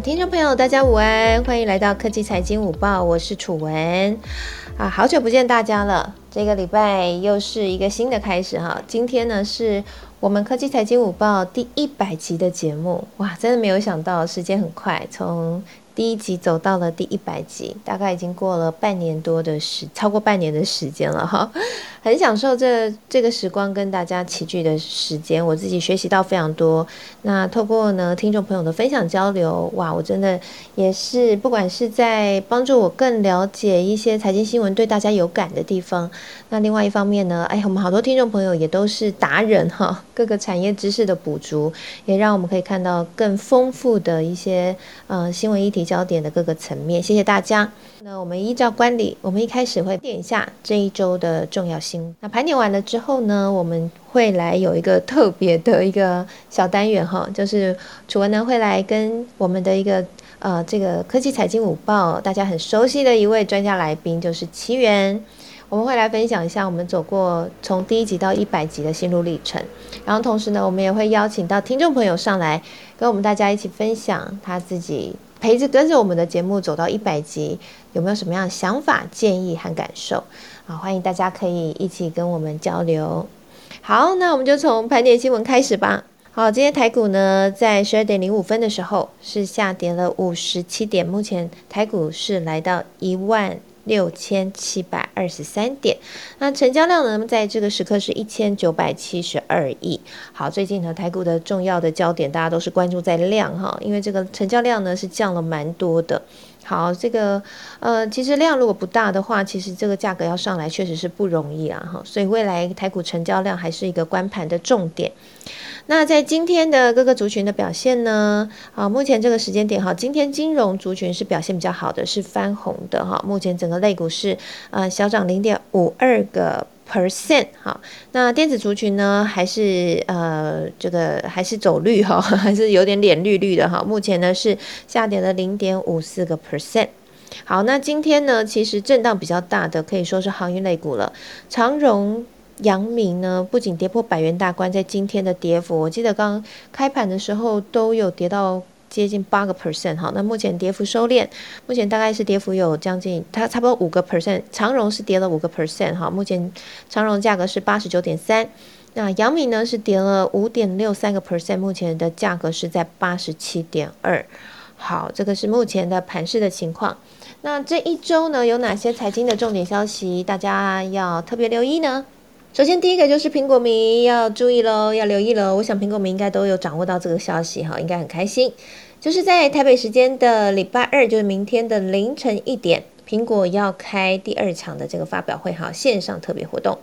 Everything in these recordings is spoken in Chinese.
听众朋友，大家午安，欢迎来到科技财经午报，我是楚文。啊，好久不见大家了，这个礼拜又是一个新的开始哈，今天呢是我们科技财经午报第一百集的节目，哇，真的没有想到时间很快，从第一集走到了第一百集，大概已经过了半年多的时，超过半年的时间了哈。很享受这这个时光跟大家齐聚的时间，我自己学习到非常多。那透过呢听众朋友的分享交流，哇，我真的也是不管是在帮助我更了解一些财经新闻对大家有感的地方。那另外一方面呢，哎，我们好多听众朋友也都是达人哈，各个产业知识的补足，也让我们可以看到更丰富的一些呃新闻议题焦点的各个层面。谢谢大家。那我们依照惯例，我们一开始会点一下这一周的重要性。那盘点完了之后呢，我们会来有一个特别的一个小单元哈，就是楚文呢会来跟我们的一个呃这个科技财经午报大家很熟悉的一位专家来宾，就是奇源，我们会来分享一下我们走过从第一集到一百集的心路历程，然后同时呢，我们也会邀请到听众朋友上来跟我们大家一起分享他自己陪着跟着我们的节目走到一百集，有没有什么样想法、建议和感受？好，欢迎大家可以一起跟我们交流。好，那我们就从盘点新闻开始吧。好，今天台股呢，在十二点零五分的时候是下跌了五十七点，目前台股是来到一万六千七百二十三点。那成交量呢，在这个时刻是一千九百七十二亿。好，最近呢，台股的重要的焦点，大家都是关注在量哈，因为这个成交量呢是降了蛮多的。好，这个呃，其实量如果不大的话，其实这个价格要上来确实是不容易啊，哈，所以未来台股成交量还是一个关盘的重点。那在今天的各个族群的表现呢？啊，目前这个时间点哈，今天金融族群是表现比较好的，是翻红的哈。目前整个类股是呃小涨零点五二个。Percent 好，那电子族群呢，还是呃这个还是走绿哈，还是有点脸绿绿的哈。目前呢是下跌了零点五四个 percent。好，那今天呢其实震荡比较大的可以说是航运类股了，长荣、阳明呢不仅跌破百元大关，在今天的跌幅，我记得刚开盘的时候都有跌到。接近八个 percent 哈，那目前跌幅收敛，目前大概是跌幅有将近，它差不多五个 percent。长荣是跌了五个 percent 哈，目前长荣价格是八十九点三，那阳明呢是跌了五点六三个 percent，目前的价格是在八十七点二。好，这个是目前的盘市的情况。那这一周呢，有哪些财经的重点消息，大家要特别留意呢？首先，第一个就是苹果迷要注意喽，要留意喽。我想苹果迷应该都有掌握到这个消息哈，应该很开心。就是在台北时间的礼拜二，就是明天的凌晨一点，苹果要开第二场的这个发表会哈，线上特别活动。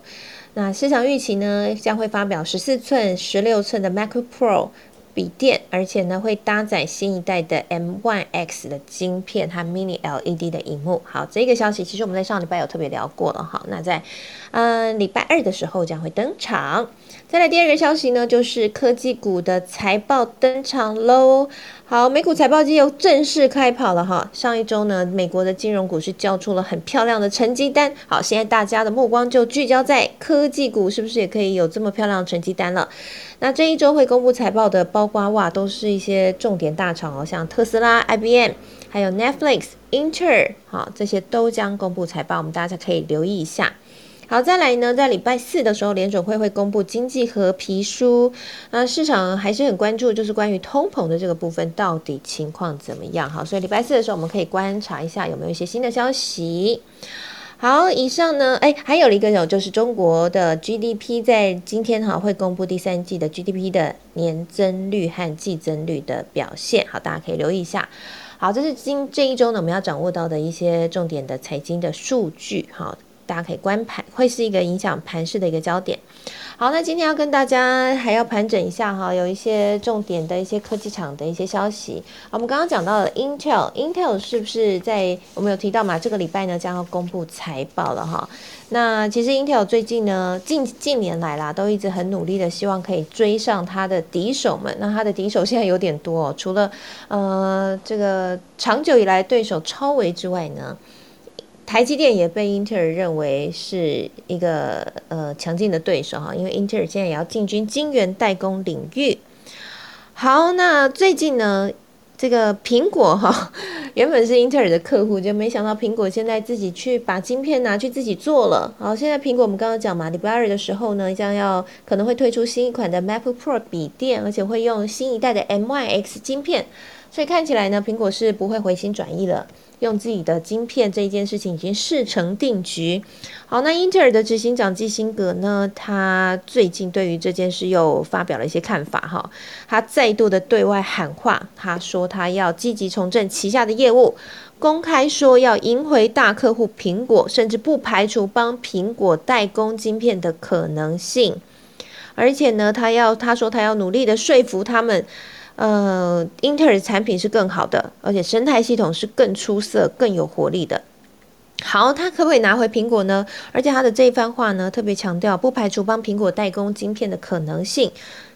那市场预期呢，将会发表十四寸、十六寸的 MacBook Pro。笔电，而且呢会搭载新一代的 M1 X 的晶片和 Mini LED 的荧幕。好，这个消息其实我们在上礼拜有特别聊过了。哈，那在嗯礼拜二的时候将会登场。再来第二个消息呢，就是科技股的财报登场喽。好，美股财报季又正式开跑了哈。上一周呢，美国的金融股是交出了很漂亮的成绩单。好，现在大家的目光就聚焦在科技股，是不是也可以有这么漂亮的成绩单了？那这一周会公布财报的，包括哇，都是一些重点大厂哦，像特斯拉、IBM，还有 Netflix、Inter，好，这些都将公布财报，我们大家可以留意一下。好，再来呢，在礼拜四的时候，联准会会公布经济和皮书，那市场还是很关注，就是关于通膨的这个部分到底情况怎么样？好，所以礼拜四的时候，我们可以观察一下有没有一些新的消息。好，以上呢，哎，还有一个有就是中国的 GDP 在今天哈会公布第三季的 GDP 的年增率和季增率的表现，好，大家可以留意一下。好，这是今这一周呢我们要掌握到的一些重点的财经的数据，好。大家可以观盘，会是一个影响盘势的一个焦点。好，那今天要跟大家还要盘整一下哈，有一些重点的一些科技厂的一些消息。我们刚刚讲到了 Intel，Intel 是不是在我们有提到嘛？这个礼拜呢将要公布财报了哈。那其实 Intel 最近呢近近年来啦，都一直很努力的希望可以追上它的敌手们。那它的敌手现在有点多，哦除了呃这个长久以来对手超维之外呢？台积电也被英特尔认为是一个呃强劲的对手哈，因为英特尔现在也要进军晶圆代工领域。好，那最近呢，这个苹果哈，原本是英特尔的客户，就没想到苹果现在自己去把晶片拿去自己做了。好，现在苹果我们刚刚讲嘛，礼拜二的时候呢，将要可能会推出新一款的 Mac Pro 笔电，而且会用新一代的 M1X 晶片，所以看起来呢，苹果是不会回心转意了。用自己的晶片这一件事情已经事成定局。好，那英特尔的执行长基辛格呢？他最近对于这件事又发表了一些看法哈。他再度的对外喊话，他说他要积极重振旗下的业务，公开说要赢回大客户苹果，甚至不排除帮苹果代工晶片的可能性。而且呢，他要他说他要努力的说服他们。呃，英特尔的产品是更好的，而且生态系统是更出色、更有活力的。好，他可不可以拿回苹果呢？而且他的这一番话呢，特别强调不排除帮苹果代工晶片的可能性，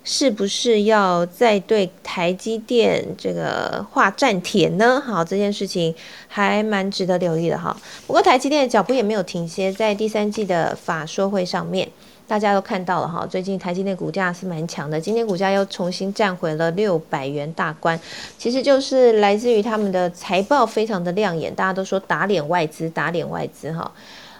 是不是要再对台积电这个画战帖呢？好，这件事情还蛮值得留意的哈。不过台积电的脚步也没有停歇，在第三季的法说会上面。大家都看到了哈，最近台积电股价是蛮强的，今天股价又重新站回了六百元大关，其实就是来自于他们的财报非常的亮眼，大家都说打脸外资，打脸外资哈。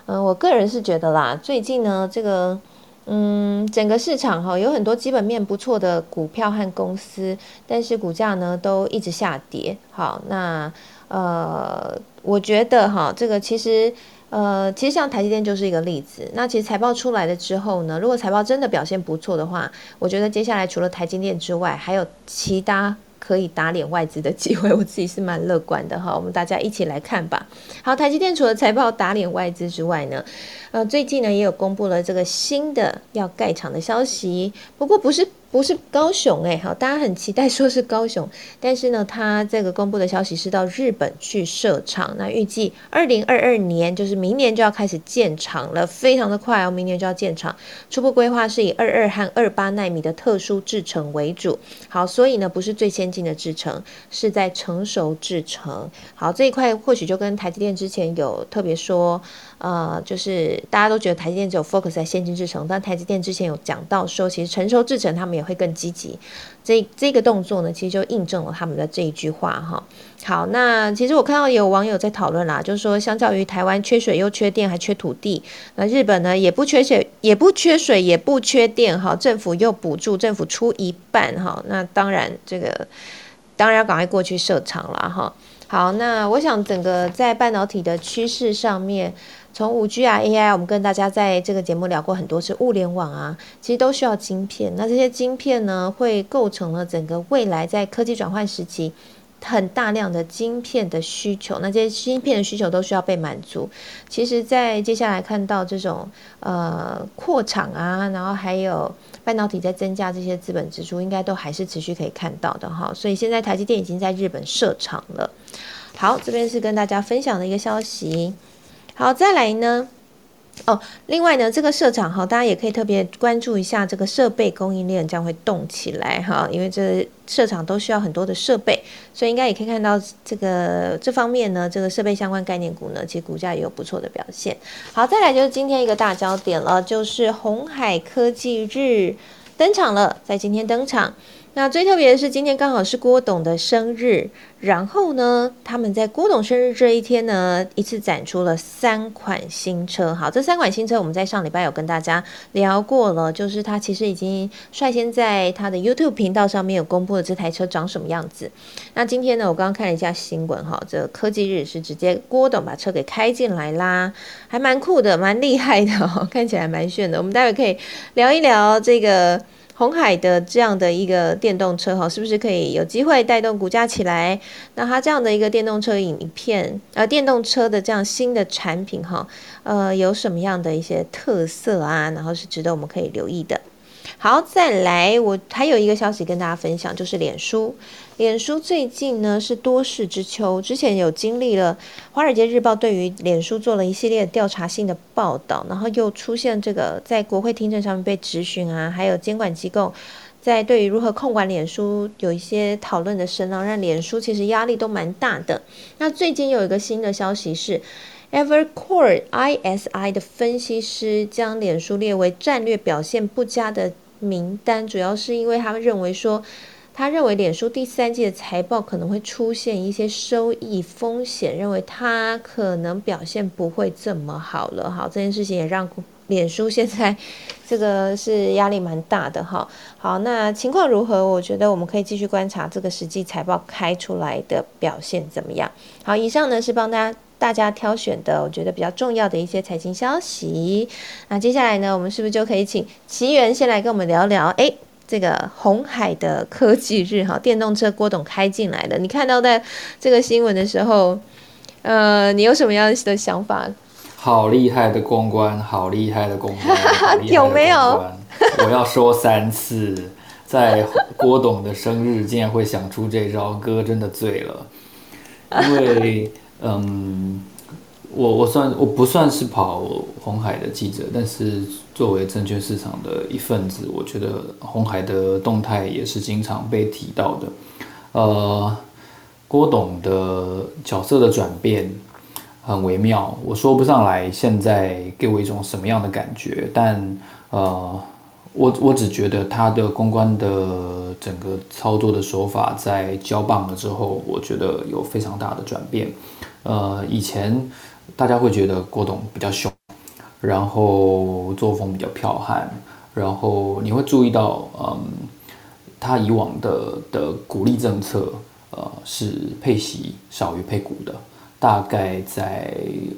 嗯，我个人是觉得啦，最近呢，这个嗯，整个市场哈，有很多基本面不错的股票和公司，但是股价呢都一直下跌。好，那呃，我觉得哈，这个其实。呃，其实像台积电就是一个例子。那其实财报出来了之后呢，如果财报真的表现不错的话，我觉得接下来除了台积电之外，还有其他可以打脸外资的机会。我自己是蛮乐观的哈，我们大家一起来看吧。好，台积电除了财报打脸外资之外呢，呃，最近呢也有公布了这个新的要盖厂的消息，不过不是。不是高雄哎，好，大家很期待说是高雄，但是呢，他这个公布的消息是到日本去设厂，那预计二零二二年就是明年就要开始建厂了，非常的快哦，明年就要建厂。初步规划是以二二和二八纳米的特殊制程为主，好，所以呢不是最先进的制程，是在成熟制程。好，这一块或许就跟台积电之前有特别说。呃，就是大家都觉得台积电只有 focus 在先进制程，但台积电之前有讲到说，其实成熟制程他们也会更积极。这这个动作呢，其实就印证了他们的这一句话哈。好，那其实我看到有网友在讨论啦，就是说，相较于台湾缺水又缺电还缺土地，那日本呢也不缺水，也不缺水，也不缺电哈，政府又补助，政府出一半哈，那当然这个当然要赶快过去设厂了哈。好，那我想整个在半导体的趋势上面。从五 G 啊 AI，我们跟大家在这个节目聊过很多次，物联网啊，其实都需要晶片。那这些晶片呢，会构成了整个未来在科技转换时期很大量的晶片的需求。那这些芯片的需求都需要被满足。其实，在接下来看到这种呃扩厂啊，然后还有半导体在增加这些资本支出，应该都还是持续可以看到的哈。所以现在台积电已经在日本设厂了。好，这边是跟大家分享的一个消息。好，再来呢？哦，另外呢，这个设厂哈，大家也可以特别关注一下这个设备供应链将会动起来哈，因为这设厂都需要很多的设备，所以应该也可以看到这个这方面呢，这个设备相关概念股呢，其实股价也有不错的表现。好，再来就是今天一个大焦点了，就是红海科技日登场了，在今天登场。那最特别的是，今天刚好是郭董的生日，然后呢，他们在郭董生日这一天呢，一次展出了三款新车。好，这三款新车我们在上礼拜有跟大家聊过了，就是他其实已经率先在他的 YouTube 频道上面有公布了这台车长什么样子。那今天呢，我刚刚看了一下新闻，哈，这科技日是直接郭董把车给开进来啦，还蛮酷的，蛮厉害的，看起来蛮炫的。我们待会可以聊一聊这个。红海的这样的一个电动车哈，是不是可以有机会带动股价起来？那它这样的一个电动车影片，呃，电动车的这样新的产品哈，呃，有什么样的一些特色啊？然后是值得我们可以留意的。好，再来，我还有一个消息跟大家分享，就是脸书。脸书最近呢是多事之秋，之前有经历了《华尔街日报》对于脸书做了一系列调查性的报道，然后又出现这个在国会听证上面被质询啊，还有监管机构在对于如何控管脸书有一些讨论的声浪，让脸书其实压力都蛮大的。那最近有一个新的消息是，Evercore ISI 的分析师将脸书列为战略表现不佳的名单，主要是因为他们认为说。他认为脸书第三季的财报可能会出现一些收益风险，认为他可能表现不会这么好了。好，这件事情也让脸书现在这个是压力蛮大的哈。好，那情况如何？我觉得我们可以继续观察这个实际财报开出来的表现怎么样。好，以上呢是帮大家大家挑选的，我觉得比较重要的一些财经消息。那接下来呢，我们是不是就可以请奇缘先来跟我们聊聊？哎。这个红海的科技日哈，电动车郭董开进来了。你看到在这个新闻的时候，呃，你有什么样的想法？好厉害的公关，好厉害的公关，有没有？我要说三次，在郭董的生日竟然会想出这招，哥真的醉了。因为，嗯。我我算我不算是跑红海的记者，但是作为证券市场的一份子，我觉得红海的动态也是经常被提到的。呃，郭董的角色的转变很微妙，我说不上来现在给我一种什么样的感觉，但呃，我我只觉得他的公关的整个操作的手法在交棒了之后，我觉得有非常大的转变。呃，以前。大家会觉得郭董比较凶，然后作风比较剽悍，然后你会注意到，嗯，他以往的的鼓励政策，呃，是配息少于配股的。大概在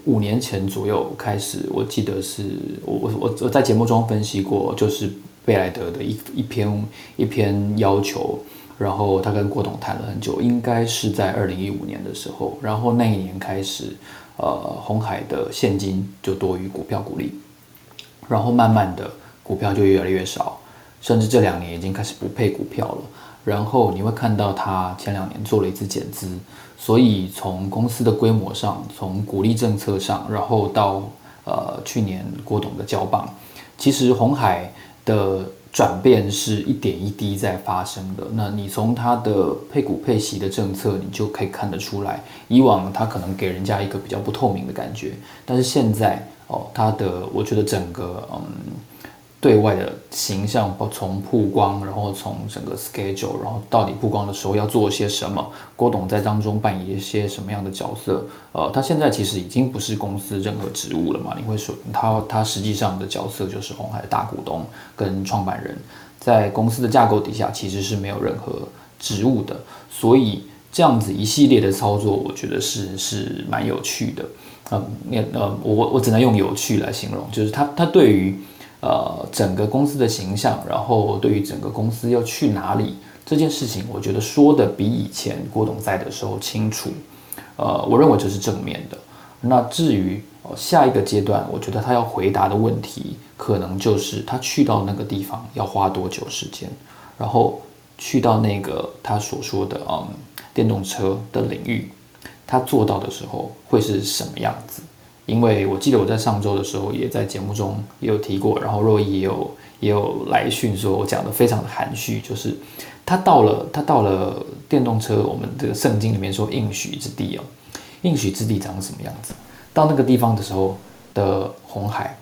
五年前左右开始，我记得是我我我我在节目中分析过，就是贝莱德的一一篇一篇要求，然后他跟郭董谈了很久，应该是在二零一五年的时候，然后那一年开始。呃，红海的现金就多于股票股利，然后慢慢的股票就越来越少，甚至这两年已经开始不配股票了。然后你会看到他前两年做了一次减资，所以从公司的规模上，从鼓励政策上，然后到呃去年郭董的交棒，其实红海的。转变是一点一滴在发生的。那你从它的配股配息的政策，你就可以看得出来，以往它可能给人家一个比较不透明的感觉，但是现在哦，它的我觉得整个嗯。对外的形象，从曝光，然后从整个 schedule，然后到底曝光的时候要做些什么？郭董在当中扮演一些什么样的角色？呃，他现在其实已经不是公司任何职务了嘛？你会说他他实际上的角色就是红海大股东跟创办人，在公司的架构底下其实是没有任何职务的，所以这样子一系列的操作，我觉得是是蛮有趣的。嗯，那呃，我我只能用有趣来形容，就是他他对于。呃，整个公司的形象，然后对于整个公司要去哪里这件事情，我觉得说的比以前郭董在的时候清楚。呃，我认为这是正面的。那至于下一个阶段，我觉得他要回答的问题，可能就是他去到那个地方要花多久时间，然后去到那个他所说的嗯电动车的领域，他做到的时候会是什么样子？因为我记得我在上周的时候也在节目中也有提过，然后若依也有也有来讯说我讲的非常的含蓄，就是他到了他到了电动车，我们这个圣经里面说应许之地哦，应许之地长什么样子？到那个地方的时候的红海，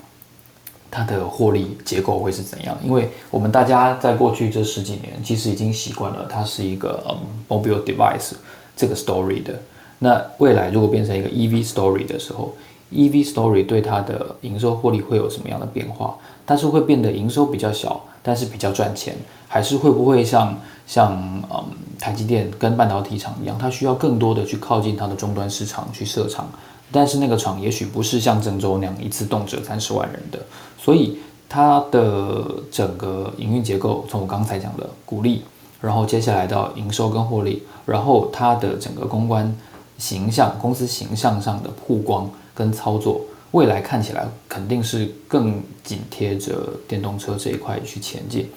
它的获利结构会是怎样？因为我们大家在过去这十几年其实已经习惯了它是一个嗯 mobile device 这个 story 的，那未来如果变成一个 EV story 的时候。EV Story 对它的营收获利会有什么样的变化？但是会变得营收比较小，但是比较赚钱，还是会不会像像嗯台积电跟半导体厂一样，它需要更多的去靠近它的终端市场去设厂，但是那个厂也许不是像郑州那样一次动辄三十万人的，所以它的整个营运结构，从我刚才讲的鼓励，然后接下来到营收跟获利，然后它的整个公关形象、公司形象上的曝光。跟操作，未来看起来肯定是更紧贴着电动车这一块去前进。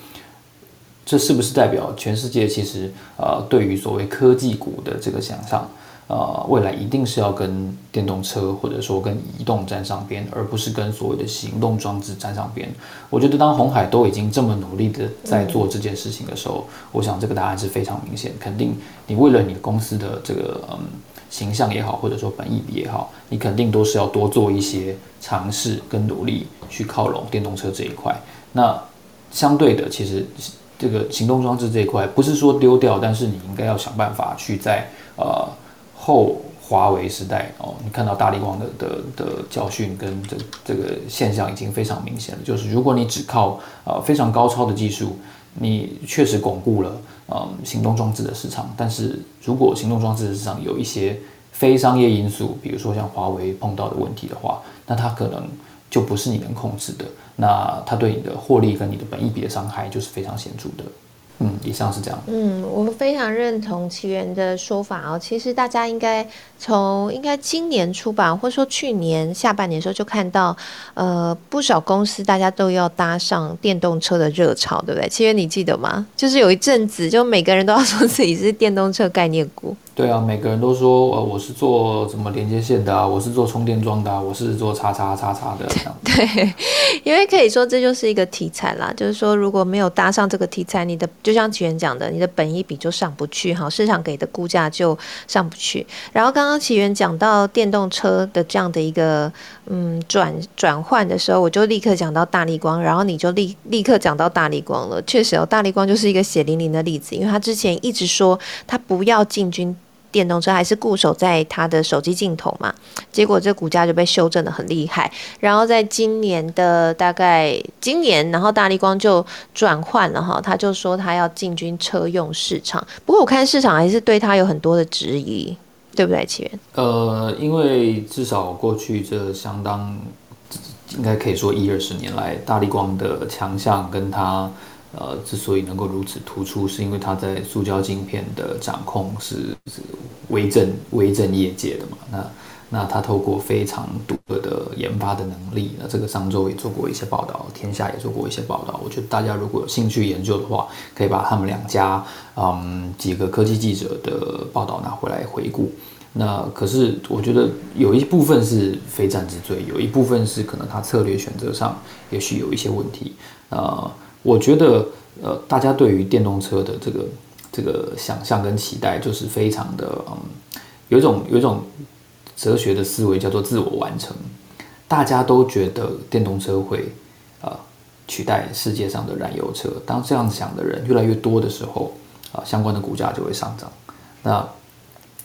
这是不是代表全世界其实呃对于所谓科技股的这个想象，呃未来一定是要跟电动车或者说跟移动沾上边，而不是跟所谓的行动装置沾上边？我觉得当红海都已经这么努力的在做这件事情的时候，我想这个答案是非常明显，肯定你为了你公司的这个嗯。形象也好，或者说本意比也好，你肯定都是要多做一些尝试跟努力去靠拢电动车这一块。那相对的，其实这个行动装置这一块，不是说丢掉，但是你应该要想办法去在呃后华为时代哦，你看到大力光的的的教训跟这这个现象已经非常明显了，就是如果你只靠呃非常高超的技术，你确实巩固了嗯行动装置的市场，但是如果行动装置的市场有一些非商业因素，比如说像华为碰到的问题的话，那它可能就不是你能控制的。那它对你的获利跟你的本益比的伤害就是非常显著的。嗯，以上是这样。嗯，我们非常认同奇源的说法哦。其实大家应该从应该今年初吧，或者说去年下半年的时候就看到，呃，不少公司大家都要搭上电动车的热潮，对不对？奇源你记得吗？就是有一阵子，就每个人都要说自己是电动车概念股。对啊，每个人都说，呃，我是做什么连接线的啊，我是做充电桩的啊，我是做叉叉叉叉的这样。对，因为可以说这就是一个题材啦，就是说如果没有搭上这个题材，你的就像奇源讲的，你的本一比就上不去哈，市场给的估价就上不去。然后刚刚奇源讲到电动车的这样的一个嗯转转换的时候，我就立刻讲到大力光，然后你就立立刻讲到大力光了。确实哦，大力光就是一个血淋淋的例子，因为他之前一直说他不要进军。电动车还是固守在它的手机镜头嘛，结果这股价就被修正的很厉害。然后在今年的大概今年，然后大力光就转换了哈，他就说他要进军车用市场。不过我看市场还是对他有很多的质疑，对不对，起源？呃，因为至少过去这相当应该可以说一二十年来，大力光的强项跟它。呃，之所以能够如此突出，是因为它在塑胶镜片的掌控是是威震威震业界的嘛？那那它透过非常独特的研发的能力，那这个上周也做过一些报道，天下也做过一些报道。我觉得大家如果有兴趣研究的话，可以把他们两家嗯几个科技记者的报道拿回来回顾。那可是我觉得有一部分是非战之罪，有一部分是可能他策略选择上也许有一些问题啊。我觉得，呃，大家对于电动车的这个这个想象跟期待，就是非常的，嗯，有一种有一种哲学的思维叫做自我完成。大家都觉得电动车会，呃，取代世界上的燃油车。当这样想的人越来越多的时候，啊，相关的股价就会上涨。那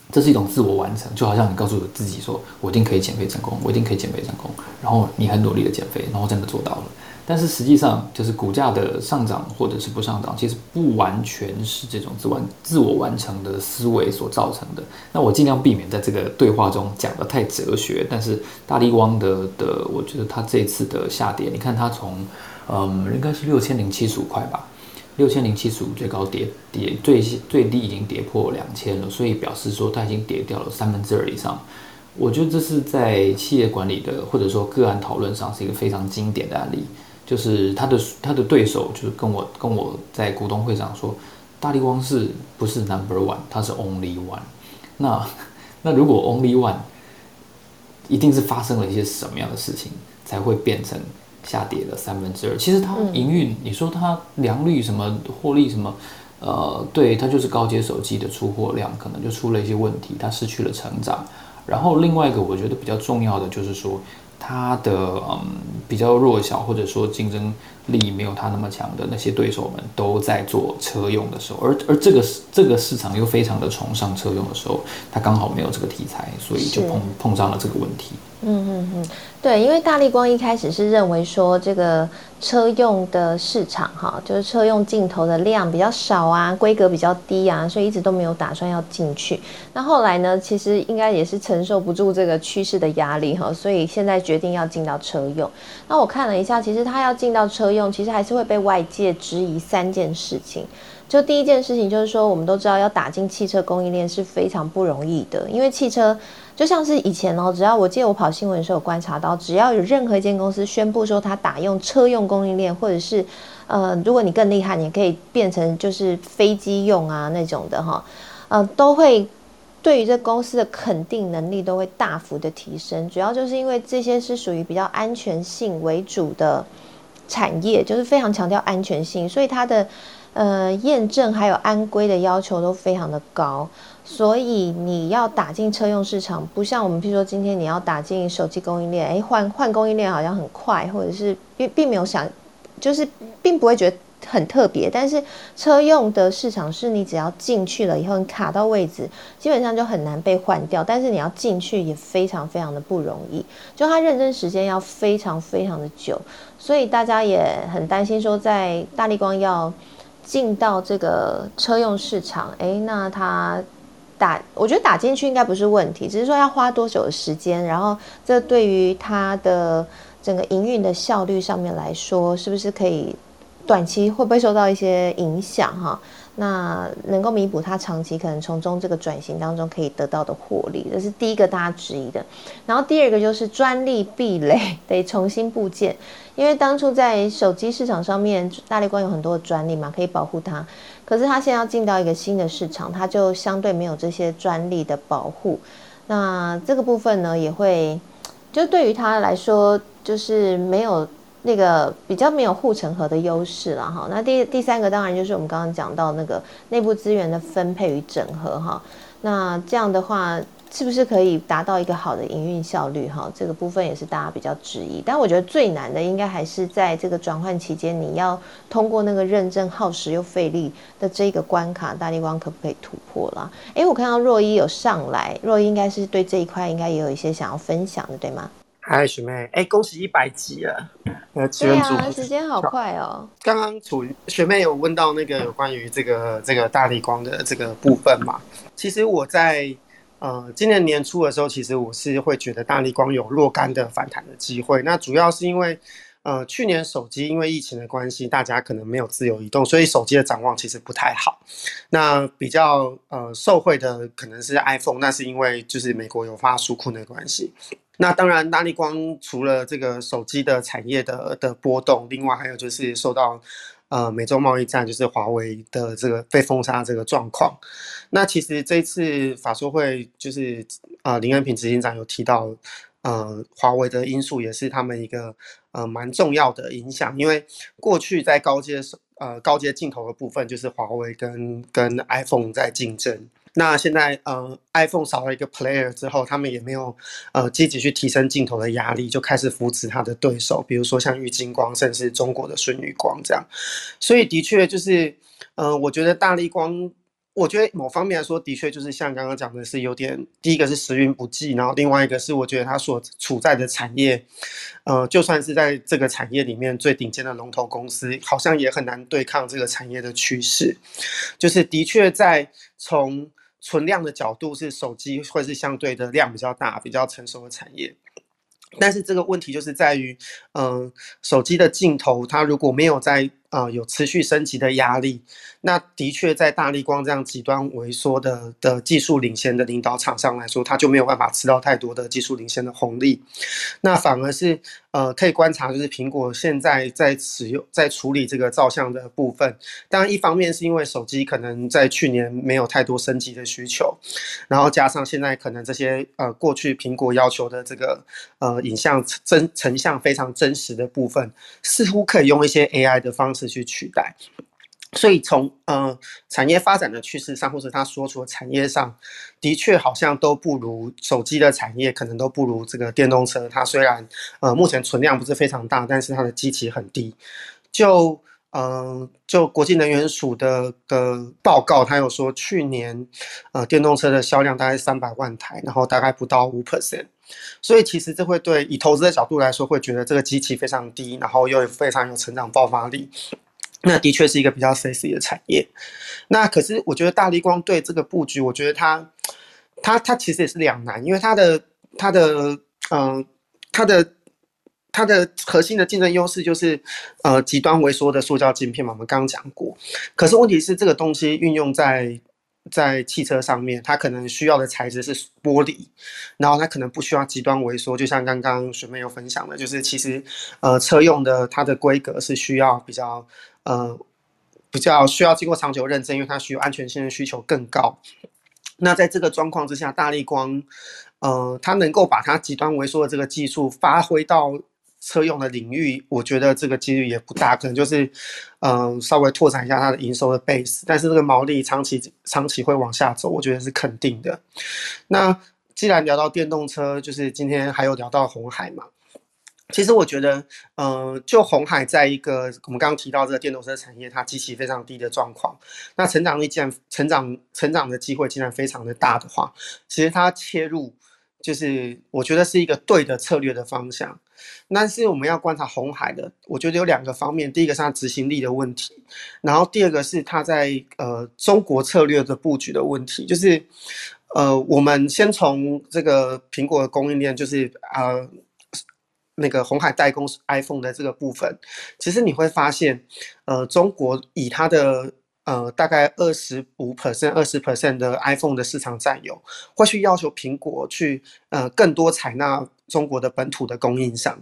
这是一种自我完成，就好像你告诉自己说，我一定可以减肥成功，我一定可以减肥成功，然后你很努力的减肥，然后真的做到了。但是实际上，就是股价的上涨或者是不上涨，其实不完全是这种自完自我完成的思维所造成的。那我尽量避免在这个对话中讲的太哲学。但是大力光的的，我觉得它这次的下跌，你看它从嗯应该是六千零七十五块吧，六千零七十五最高跌跌最最低已经跌破两千了，所以表示说它已经跌掉了三分之二以上。我觉得这是在企业管理的或者说个案讨论上是一个非常经典的案例。就是他的他的对手，就是跟我跟我在股东会上说，大力光是不是 number one，它是 only one。那 那如果 only one，一定是发生了一些什么样的事情，才会变成下跌了三分之二？其实它营运，你说它良率什么获利什么，呃，对，它就是高阶手机的出货量可能就出了一些问题，它失去了成长。然后另外一个我觉得比较重要的就是说。它的嗯比较弱小，或者说竞争力没有它那么强的那些对手们，都在做车用的时候，而而这个这个市场又非常的崇尚车用的时候，它刚好没有这个题材，所以就碰碰上了这个问题。嗯嗯嗯，对，因为大力光一开始是认为说这个车用的市场哈，就是车用镜头的量比较少啊，规格比较低啊，所以一直都没有打算要进去。那后来呢，其实应该也是承受不住这个趋势的压力哈，所以现在决定要进到车用。那我看了一下，其实他要进到车用，用其实还是会被外界质疑三件事情。就第一件事情就是说，我们都知道要打进汽车供应链是非常不容易的，因为汽车。就像是以前哦，只要我记得我跑新闻的时候有观察到，只要有任何一间公司宣布说它打用车用供应链，或者是呃，如果你更厉害，你可以变成就是飞机用啊那种的哈，呃，都会对于这公司的肯定能力都会大幅的提升。主要就是因为这些是属于比较安全性为主的产业，就是非常强调安全性，所以它的呃验证还有安规的要求都非常的高。所以你要打进车用市场，不像我们，譬如说今天你要打进手机供应链，哎，换换供应链好像很快，或者是并并没有想，就是并不会觉得很特别，但是车用的市场是你只要进去了以后，你卡到位置，基本上就很难被换掉。但是你要进去也非常非常的不容易，就它认证时间要非常非常的久，所以大家也很担心说，在大力光要进到这个车用市场，诶，那它打，我觉得打进去应该不是问题，只是说要花多久的时间，然后这对于它的整个营运的效率上面来说，是不是可以？短期会不会受到一些影响哈？那能够弥补它长期可能从中这个转型当中可以得到的获利，这是第一个大家质疑的。然后第二个就是专利壁垒得重新布建，因为当初在手机市场上面，大力光有很多的专利嘛，可以保护它。可是它现在要进到一个新的市场，它就相对没有这些专利的保护。那这个部分呢，也会就对于它来说，就是没有。那个比较没有护城河的优势了哈，那第第三个当然就是我们刚刚讲到那个内部资源的分配与整合哈，那这样的话是不是可以达到一个好的营运效率哈？这个部分也是大家比较质疑，但我觉得最难的应该还是在这个转换期间，你要通过那个认证耗时又费力的这个关卡，大力光可不可以突破啦？诶，我看到若一有上来，若一应该是对这一块应该也有一些想要分享的，对吗？嗨，学妹，哎，恭喜一百集了！呃，对啊，时间好快哦。刚刚楚学妹有问到那个有关于这个这个大力光的这个部分嘛？其实我在呃今年年初的时候，其实我是会觉得大力光有若干的反弹的机会。那主要是因为呃去年手机因为疫情的关系，大家可能没有自由移动，所以手机的展望其实不太好。那比较呃受惠的可能是 iPhone，那是因为就是美国有发纾困的关系。那当然，大力光除了这个手机的产业的的波动，另外还有就是受到呃美洲贸易战，就是华为的这个被封杀这个状况。那其实这次法说会就是呃林恩平执行长有提到，呃华为的因素也是他们一个呃蛮重要的影响，因为过去在高阶呃高阶镜头的部分，就是华为跟跟 iPhone 在竞争。那现在呃，iPhone 少了一个 player 之后，他们也没有呃积极去提升镜头的压力，就开始扶持他的对手，比如说像玉金光，甚至中国的舜宇光这样。所以的确就是，呃，我觉得大力光，我觉得某方面来说，的确就是像刚刚讲的是有点，第一个是时运不济，然后另外一个是我觉得他所处在的产业，呃，就算是在这个产业里面最顶尖的龙头公司，好像也很难对抗这个产业的趋势，就是的确在从。存量的角度是手机会是相对的量比较大、比较成熟的产业，但是这个问题就是在于，嗯，手机的镜头它如果没有在啊有持续升级的压力，那的确在大力光这样极端萎缩的的技术领先的领导厂商来说，它就没有办法吃到太多的技术领先的红利，那反而是。呃，可以观察，就是苹果现在在使用、在处理这个照相的部分。当然，一方面是因为手机可能在去年没有太多升级的需求，然后加上现在可能这些呃过去苹果要求的这个呃影像真成像非常真实的部分，似乎可以用一些 AI 的方式去取代。所以从呃产业发展的趋势上，或者他说出的产业上，的确好像都不如手机的产业，可能都不如这个电动车。它虽然呃目前存量不是非常大，但是它的机器很低。就嗯就国际能源署的的报告，它有说去年呃电动车的销量大概三百万台，然后大概不到五 percent。所以其实这会对以投资的角度来说，会觉得这个机器非常低，然后又非常有成长爆发力。那的确是一个比较 sexy 的产业，那可是我觉得大力光对这个布局，我觉得它，它它其实也是两难，因为它的它的嗯它的它的核心的竞争优势就是呃极端微缩的塑胶镜片嘛，我们刚刚讲过。可是问题是这个东西运用在在汽车上面，它可能需要的材质是玻璃，然后它可能不需要极端微缩，就像刚刚学妹有分享的，就是其实呃车用的它的规格是需要比较。呃，比较需要经过长久认证，因为它需要安全性的需求更高。那在这个状况之下，大力光，呃，它能够把它极端微缩的这个技术发挥到车用的领域，我觉得这个几率也不大，可能就是，嗯，稍微拓展一下它的营收的 base，但是这个毛利长期长期会往下走，我觉得是肯定的。那既然聊到电动车，就是今天还有聊到红海嘛。其实我觉得，呃，就红海在一个我们刚刚提到这个电动车产业，它极其非常低的状况，那成长力既然成长成长的机会竟然非常的大的话，其实它切入就是我觉得是一个对的策略的方向。那是我们要观察红海的，我觉得有两个方面，第一个是它执行力的问题，然后第二个是它在呃中国策略的布局的问题，就是呃我们先从这个苹果的供应链，就是呃。那个红海代工 iPhone 的这个部分，其实你会发现，呃，中国以它的呃大概二十五 percent、二十 percent 的 iPhone 的市场占有，会去要求苹果去呃更多采纳中国的本土的供应商。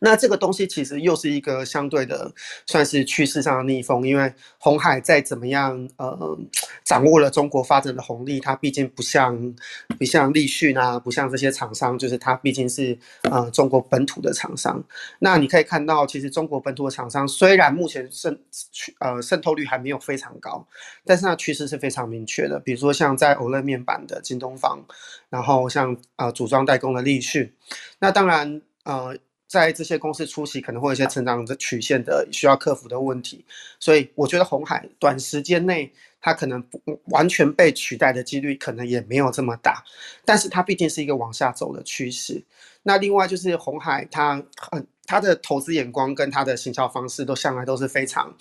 那这个东西其实又是一个相对的，算是趋势上的逆风，因为红海再怎么样，呃，掌握了中国发展的红利，它毕竟不像，不像立讯啊，不像这些厂商，就是它毕竟是呃中国本土的厂商。那你可以看到，其实中国本土的厂商虽然目前渗呃渗透率还没有非常高，但是它趋势是非常明确的。比如说像在 OLED 面板的京东方，然后像呃组装代工的立讯，那当然呃。在这些公司出席，可能会有一些成长的曲线的需要克服的问题，所以我觉得红海短时间内它可能不完全被取代的几率可能也没有这么大，但是它毕竟是一个往下走的趋势。那另外就是红海它很它的投资眼光跟它的行销方式都向来都是非常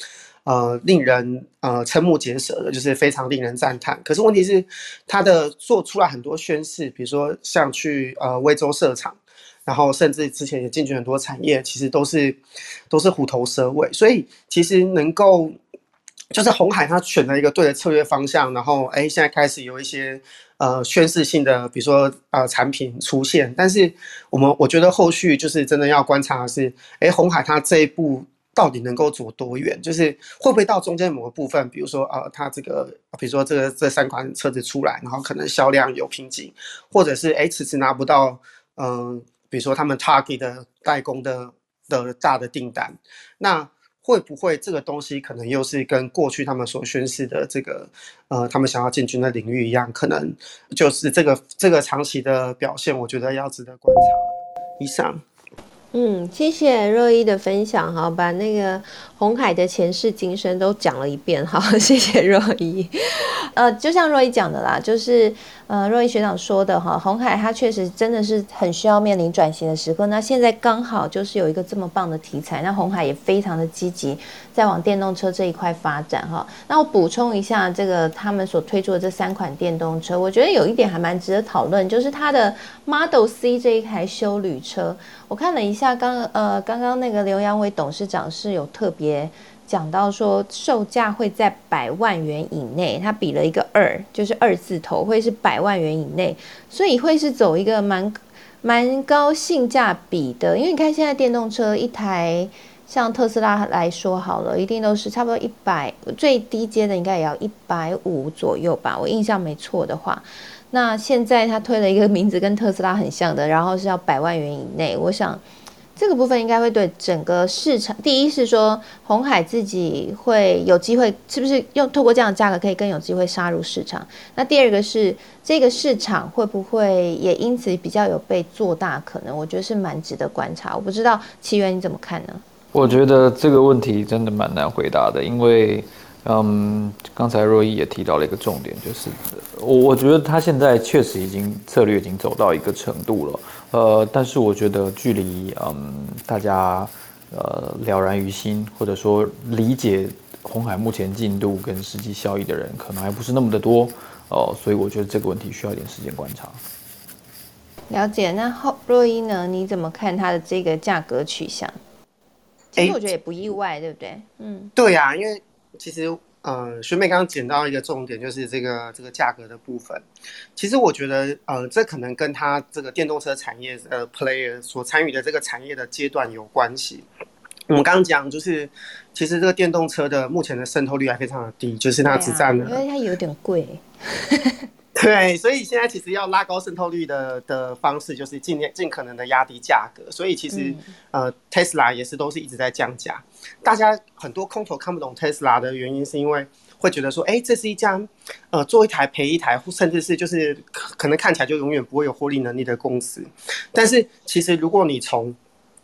呃令人呃瞠目结舌的，就是非常令人赞叹。可是问题是它的做出来很多宣誓，比如说像去呃威州设厂。然后甚至之前也进军很多产业，其实都是都是虎头蛇尾，所以其实能够就是红海他选了一个对的策略方向，然后哎现在开始有一些呃宣示性的，比如说呃产品出现，但是我们我觉得后续就是真的要观察的是，哎红海它这一步到底能够走多远，就是会不会到中间某个部分，比如说呃它这个比如说这个这三款车子出来，然后可能销量有瓶颈，或者是哎迟迟拿不到嗯。比如说他们 Target 的代工的的大的订单，那会不会这个东西可能又是跟过去他们所宣示的这个呃他们想要进军的领域一样，可能就是这个这个长期的表现，我觉得要值得观察。以上。嗯，谢谢若一的分享哈，把那个红海的前世今生都讲了一遍哈，谢谢若一。呃，就像若一讲的啦，就是呃若一学长说的哈，红海它确实真的是很需要面临转型的时刻。那现在刚好就是有一个这么棒的题材，那红海也非常的积极在往电动车这一块发展哈。那我补充一下，这个他们所推出的这三款电动车，我觉得有一点还蛮值得讨论，就是它的 Model C 这一台修旅车，我看了一下。刚呃刚刚那个刘阳伟董事长是有特别讲到说售价会在百万元以内，他比了一个二，就是二字头会是百万元以内，所以会是走一个蛮蛮高性价比的。因为你看现在电动车一台，像特斯拉来说好了，一定都是差不多一百，最低阶的应该也要一百五左右吧，我印象没错的话。那现在他推了一个名字跟特斯拉很像的，然后是要百万元以内，我想。这个部分应该会对整个市场，第一是说红海自己会有机会，是不是用透过这样的价格可以更有机会杀入市场？那第二个是这个市场会不会也因此比较有被做大可能？我觉得是蛮值得观察。我不知道奇源你怎么看呢？我觉得这个问题真的蛮难回答的，因为嗯，刚才若依也提到了一个重点，就是我我觉得他现在确实已经策略已经走到一个程度了。呃，但是我觉得距离嗯大家呃了然于心，或者说理解红海目前进度跟实际效益的人，可能还不是那么的多哦，所以我觉得这个问题需要一点时间观察。了解，那后若依呢？你怎么看它的这个价格取向？其实我觉得也不意外，对不对？嗯，对呀，因为其实。呃，学妹刚刚讲到一个重点，就是这个这个价格的部分。其实我觉得，呃，这可能跟他这个电动车产业呃 player 所参与的这个产业的阶段有关系。我们刚刚讲，就是其实这个电动车的目前的渗透率还非常的低，就是它只占了，因为它有点贵。对，所以现在其实要拉高渗透率的的方式，就是尽量尽可能的压低价格。所以其实呃，Tesla 也是都是一直在降价。大家很多空头看不懂 Tesla 的原因，是因为会觉得说，哎，这是一家呃做一台赔一台，甚至是就是可能看起来就永远不会有获利能力的公司。但是其实如果你从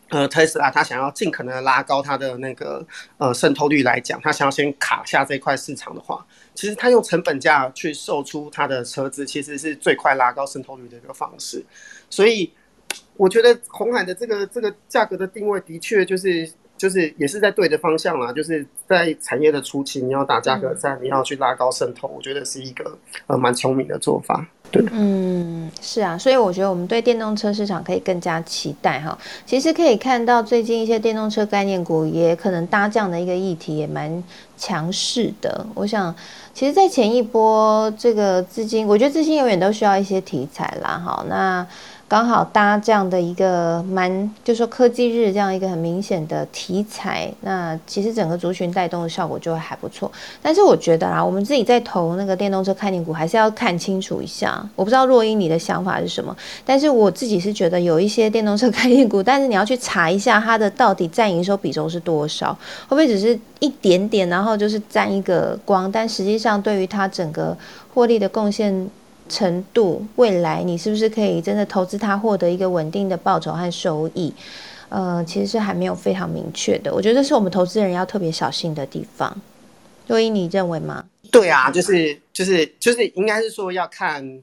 呃特斯拉它想要尽可能拉高它的那个呃渗透率来讲，它想要先卡下这块市场的话，其实它用成本价去售出它的车子，其实是最快拉高渗透率的一个方式。所以我觉得红海的这个这个价格的定位的确就是。就是也是在对的方向啦，就是在产业的初期，你要打价格战，你要去拉高渗透，我觉得是一个呃蛮聪明的做法。对，嗯，是啊，所以我觉得我们对电动车市场可以更加期待哈。其实可以看到，最近一些电动车概念股也可能搭这样的一个议题，也蛮强势的。我想，其实，在前一波这个资金，我觉得资金永远都需要一些题材啦。好，那。刚好搭这样的一个蛮，就说科技日这样一个很明显的题材，那其实整个族群带动的效果就会还不错。但是我觉得啊，我们自己在投那个电动车概念股，还是要看清楚一下。我不知道若英你的想法是什么，但是我自己是觉得有一些电动车概念股，但是你要去查一下它的到底占营收比重是多少，会不会只是一点点，然后就是占一个光，但实际上对于它整个获利的贡献。程度，未来你是不是可以真的投资它，获得一个稳定的报酬和收益？呃，其实是还没有非常明确的。我觉得这是我们投资人要特别小心的地方。所以，你认为吗？对啊，就是就是就是应该是说要看，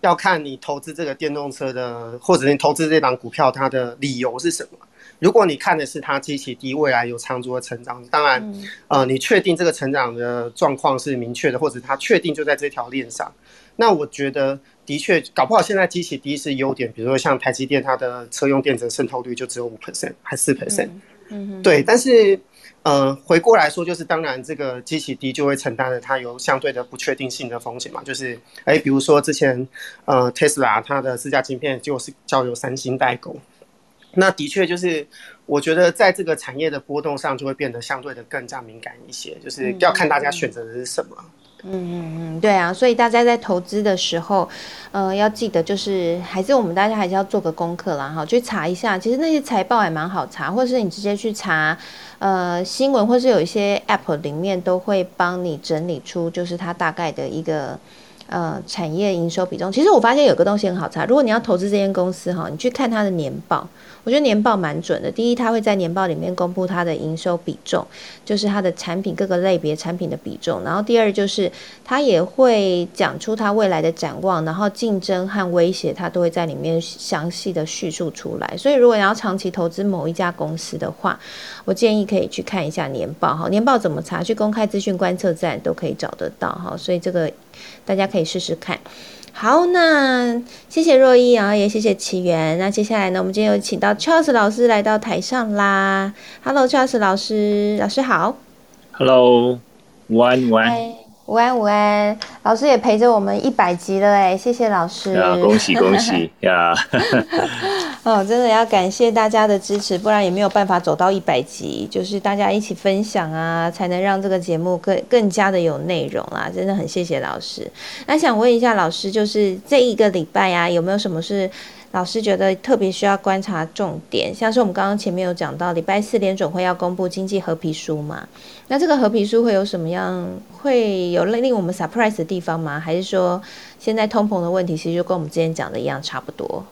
要看你投资这个电动车的，或者你投资这档股票它的理由是什么。如果你看的是它极其低，未来有长足的成长，当然，呃，你确定这个成长的状况是明确的，或者它确定就在这条链上。那我觉得的确搞不好现在机器低是优点，比如说像台积电，它的车用电子渗透率就只有五 percent 还四 percent，嗯对。但是，呃，回过来说，就是当然这个机器低就会承担了它有相对的不确定性的风险嘛。就是，哎，比如说之前，呃，Tesla 它的自家晶片就是交由三星代工，那的确就是我觉得在这个产业的波动上就会变得相对的更加敏感一些，就是要看大家选择的是什么。嗯嗯嗯嗯嗯，对啊，所以大家在投资的时候，呃，要记得就是还是我们大家还是要做个功课啦，哈，去查一下，其实那些财报也蛮好查，或是你直接去查，呃，新闻，或是有一些 App 里面都会帮你整理出，就是它大概的一个。呃，产业营收比重，其实我发现有个东西很好查。如果你要投资这间公司哈，你去看它的年报，我觉得年报蛮准的。第一，它会在年报里面公布它的营收比重，就是它的产品各个类别产品的比重。然后第二就是它也会讲出它未来的展望，然后竞争和威胁它都会在里面详细的叙述出来。所以如果你要长期投资某一家公司的话，我建议可以去看一下年报哈。年报怎么查？去公开资讯观测站都可以找得到哈。所以这个。大家可以试试看。好，那谢谢若依啊，也谢谢奇缘。那接下来呢，我们今天有请到 Charles 老师来到台上啦。Hello，Charles 老师，老师好。Hello，晚安，晚安。午安，午安，老师也陪着我们一百集了哎，谢谢老师。恭喜 恭喜呀！哦，真的要感谢大家的支持，不然也没有办法走到一百集。就是大家一起分享啊，才能让这个节目更更加的有内容啦。真的很谢谢老师。那想问一下老师，就是这一个礼拜啊，有没有什么是？老师觉得特别需要观察重点，像是我们刚刚前面有讲到，礼拜四联准会要公布经济合皮书嘛？那这个合皮书会有什么样，会有令令我们 surprise 的地方吗？还是说现在通膨的问题其实就跟我们之前讲的一样差不多？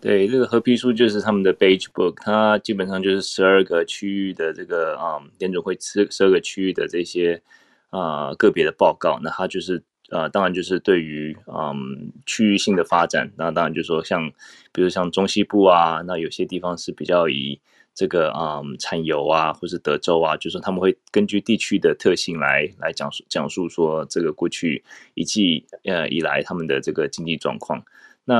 对，这个合皮书就是他们的 Beige Book，它基本上就是十二个区域的这个啊联准会十十二个区域的这些啊个别的报告，那它就是。呃，当然就是对于嗯区域性的发展，那当然就是说像，比如像中西部啊，那有些地方是比较以这个嗯产油啊，或是德州啊，就是他们会根据地区的特性来来讲述讲述说这个过去一季呃以来他们的这个经济状况。那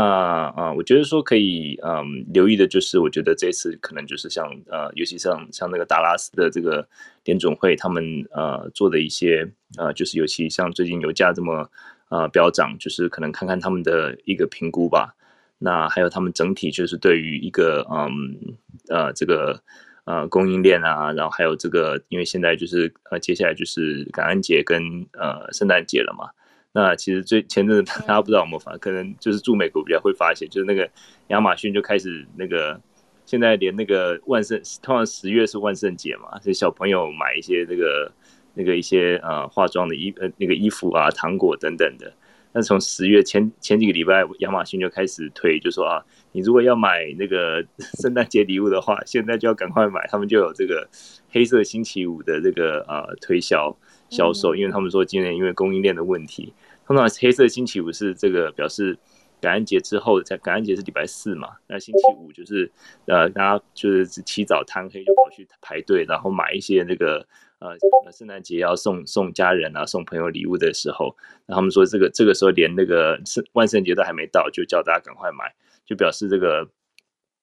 啊，我觉得说可以嗯留意的就是，我觉得这次可能就是像呃，尤其像像那个达拉斯的这个联总会，他们呃做的一些呃，就是尤其像最近油价这么呃飙涨，就是可能看看他们的一个评估吧。那还有他们整体就是对于一个嗯呃这个呃供应链啊，然后还有这个，因为现在就是呃接下来就是感恩节跟呃圣诞节了嘛。那其实最前阵子大家不知道有没有发，可能就是住美国比较会发现，就是那个亚马逊就开始那个，现在连那个万圣，通常十月是万圣节嘛，所以小朋友买一些那个那个一些呃化妆的衣呃那个衣服啊、糖果等等的。那从十月前前几个礼拜，亚马逊就开始推，就说啊，你如果要买那个 圣诞节礼物的话，现在就要赶快买，他们就有这个黑色星期五的这个呃推销销售，因为他们说今年因为供应链的问题，通常黑色星期五是这个表示。感恩节之后，在感恩节是礼拜四嘛？那星期五就是呃，大家就是起早贪黑就跑去排队，然后买一些那个呃，圣诞节要送送家人啊、送朋友礼物的时候，那他们说这个这个时候连那个圣万圣节都还没到，就叫大家赶快买，就表示这个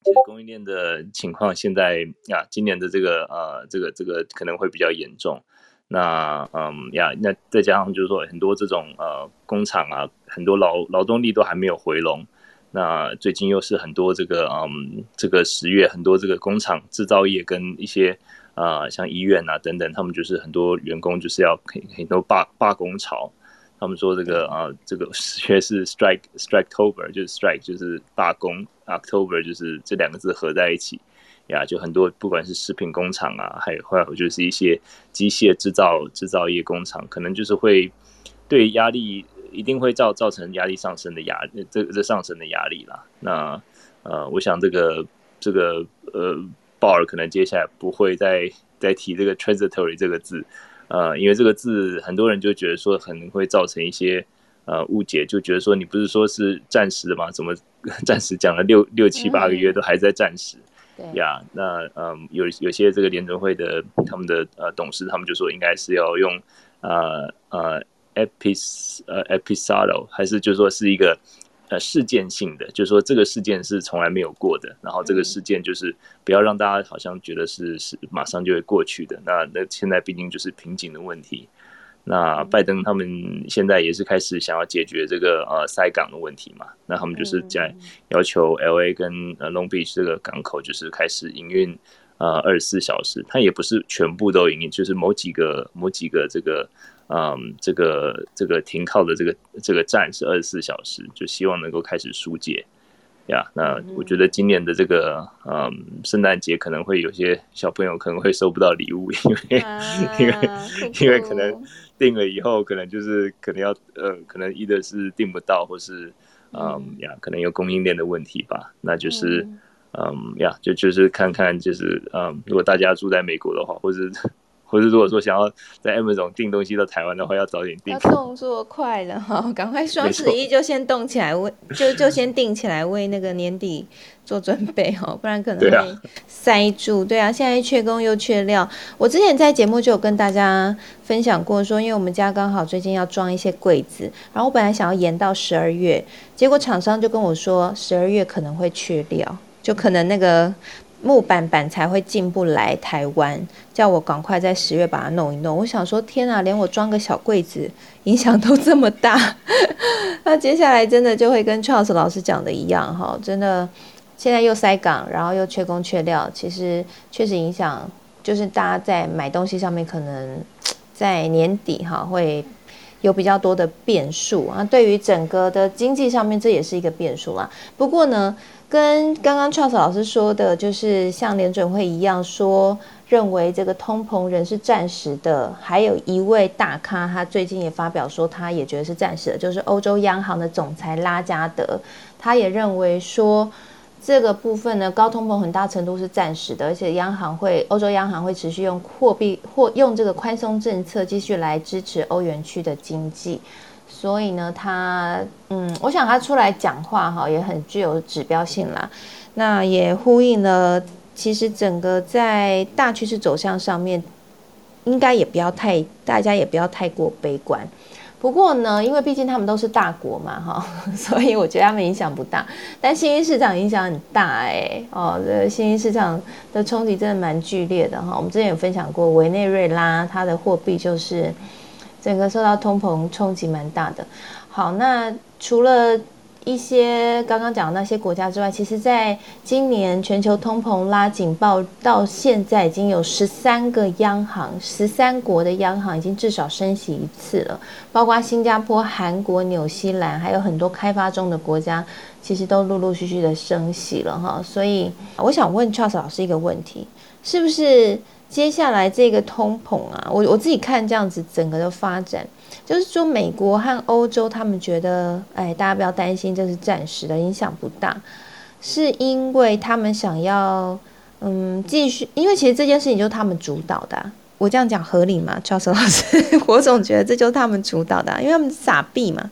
其实供应链的情况现在呀，今年的这个呃，这个这个可能会比较严重。那嗯呀，那再加上就是说很多这种呃工厂啊，很多劳劳动力都还没有回笼。那最近又是很多这个嗯这个十月很多这个工厂制造业跟一些啊像医院啊等等，他们就是很多员工就是要很很多罢罢工潮。他们说这个啊这个 十月是 strike striketober，就是 strike 就是罢工，October 就是这两个字合在一起。呀，就很多，不管是食品工厂啊，还有还有就是一些机械制造制造业工厂，可能就是会对压力一定会造造成压力上升的压，这这上升的压力啦。那呃，我想这个这个呃，鲍尔可能接下来不会再再提这个 transitory 这个字，呃，因为这个字很多人就觉得说可能会造成一些呃误解，就觉得说你不是说是暂时的吗？怎么暂时讲了六六七八个月都还在暂时？呀，那嗯，有有些这个联准会的他们的呃董事，他们就说应该是要用呃呃 epis 呃 episode，还是就说是一个呃事件性的，就是说这个事件是从来没有过的，然后这个事件就是不要让大家好像觉得是是马上就会过去的，那那现在毕竟就是瓶颈的问题。那拜登他们现在也是开始想要解决这个呃塞港的问题嘛？那他们就是在要求 L A 跟呃 Long Beach 这个港口就是开始营运呃二十四小时，它也不是全部都营运，就是某几个某几个这个嗯这个这个停靠的这个这个站是二十四小时，就希望能够开始疏解。呀，那我觉得今年的这个嗯圣诞节可能会有些小朋友可能会收不到礼物，因为因为因为可能。定了以后，可能就是可能要呃，可能一的是订不到，或是嗯呀，可能有供应链的问题吧。那就是嗯呀，就就是看看就是嗯，如果大家住在美国的话，或是。或者如果说想要在 Amazon 订东西到台湾的话，要早点订。要动作快了哈，赶快双十一就先动起来，为 就就先定起来，为那个年底做准备哈，不然可能会塞住。对啊，现在缺工又缺料。我之前在节目就有跟大家分享过，说因为我们家刚好最近要装一些柜子，然后我本来想要延到十二月，结果厂商就跟我说十二月可能会缺料，就可能那个。木板板才会进不来台湾，叫我赶快在十月把它弄一弄。我想说，天啊，连我装个小柜子影响都这么大。那接下来真的就会跟 Charles 老师讲的一样哈，真的现在又塞港，然后又缺工缺料，其实确实影响，就是大家在买东西上面可能在年底哈会有比较多的变数啊。对于整个的经济上面，这也是一个变数啦。不过呢。跟刚刚 Charles 老师说的，就是像联准会一样说，认为这个通膨仍是暂时的。还有一位大咖，他最近也发表说，他也觉得是暂时的，就是欧洲央行的总裁拉加德，他也认为说，这个部分呢，高通膨很大程度是暂时的，而且央行会，欧洲央行会持续用货币或用这个宽松政策继续来支持欧元区的经济。所以呢，他嗯，我想他出来讲话哈，也很具有指标性啦。那也呼应了，其实整个在大趋势走向上面，应该也不要太，大家也不要太过悲观。不过呢，因为毕竟他们都是大国嘛哈，所以我觉得他们影响不大。但新兴市场影响很大哎哦，这新兴市场的冲击真的蛮剧烈的哈。我们之前有分享过，委内瑞拉它的货币就是。整个受到通膨冲击蛮大的。好，那除了一些刚刚讲的那些国家之外，其实在今年全球通膨拉警报到现在，已经有十三个央行、十三国的央行已经至少升息一次了，包括新加坡、韩国、纽西兰，还有很多开发中的国家，其实都陆陆续续的升息了哈。所以我想问 Charles 老师一个问题，是不是？接下来这个通膨啊，我我自己看这样子整个的发展，就是说美国和欧洲他们觉得，哎，大家不要担心，这是暂时的，影响不大。是因为他们想要嗯继续，因为其实这件事情就是他们主导的。我这样讲合理吗教授老师？我总觉得这就是他们主导的，因为他们傻逼嘛。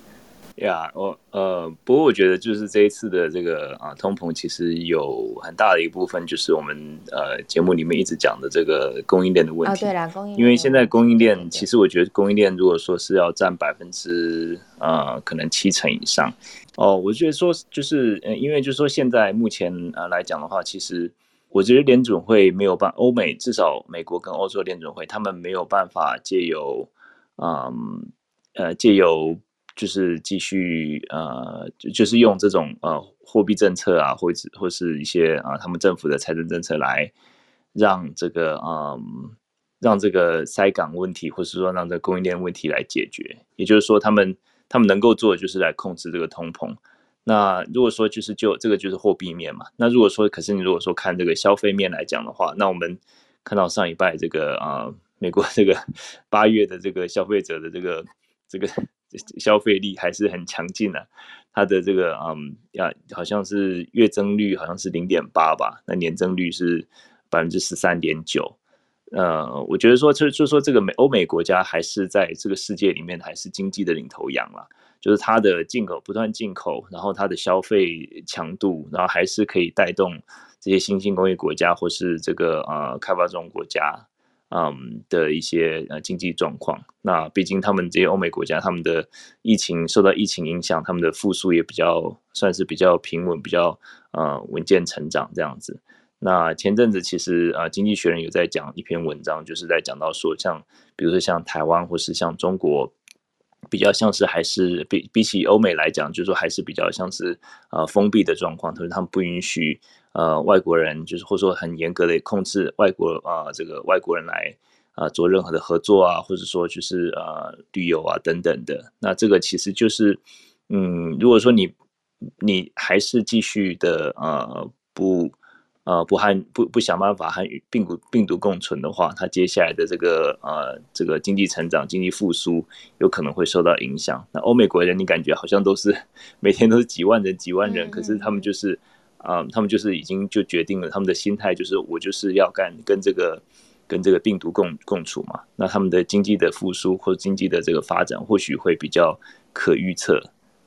呀，我呃，不过我觉得就是这一次的这个啊通膨，其实有很大的一部分就是我们呃节目里面一直讲的这个供应链的问题。对啦，供应因为现在供应链，其实我觉得供应链如果说是要占百分之呃可能七成以上哦，我觉得说就是呃，因为就是说现在目前呃来讲的话，其实我觉得联准会没有办欧美至少美国跟欧洲联准会他们没有办法借由嗯呃借由。就是继续呃，就是用这种呃货币政策啊，或者或是一些啊，他们政府的财政政策来让这个嗯，让这个塞港问题，或是说让这供应链问题来解决。也就是说，他们他们能够做的就是来控制这个通膨。那如果说就是就这个就是货币面嘛，那如果说可是你如果说看这个消费面来讲的话，那我们看到上一拜这个啊，美国这个 八月的这个消费者的这个这个。消费力还是很强劲的，它的这个嗯呀，好像是月增率好像是零点八吧，那年增率是百分之十三点九。呃，我觉得说就就说这个美欧美国家还是在这个世界里面还是经济的领头羊了，就是它的进口不断进口，然后它的消费强度，然后还是可以带动这些新兴工业国家或是这个呃开发中国家。嗯的一些呃经济状况，那毕竟他们这些欧美国家，他们的疫情受到疫情影响，他们的复苏也比较算是比较平稳，比较呃稳健成长这样子。那前阵子其实呃经济学人有在讲一篇文章，就是在讲到说，像比如说像台湾或是像中国。比较像是还是比比起欧美来讲，就是说还是比较像是呃封闭的状况，特别他们不允许呃外国人，就是或者说很严格的控制外国啊这个外国人来啊做任何的合作啊，或者说就是呃旅游啊等等的。那这个其实就是嗯，如果说你你还是继续的呃不。呃，不和不不想办法和病毒病毒共存的话，它接下来的这个呃这个经济成长、经济复苏有可能会受到影响。那欧美国人，你感觉好像都是 每天都是几万人、几万人，可是他们就是啊，他们就是已经就决定了，他们的心态就是我就是要干跟这个跟这个病毒共共处嘛。那他们的经济的复苏或者经济的这个发展，或许会比较可预测。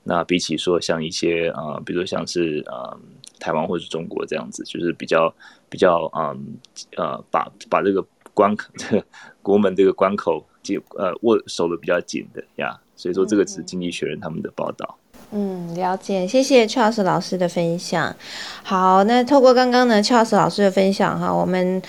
那比起说像一些啊，比如像是啊。台湾或者中国这样子，就是比较比较嗯呃，把把这个关这个 国门这个关口就呃握守的比较紧的呀，所以说这个是经济学人他们的报道。嗯，了解，谢谢 Charles 老师的分享。好，那透过刚刚呢 Charles 老师的分享哈，我们。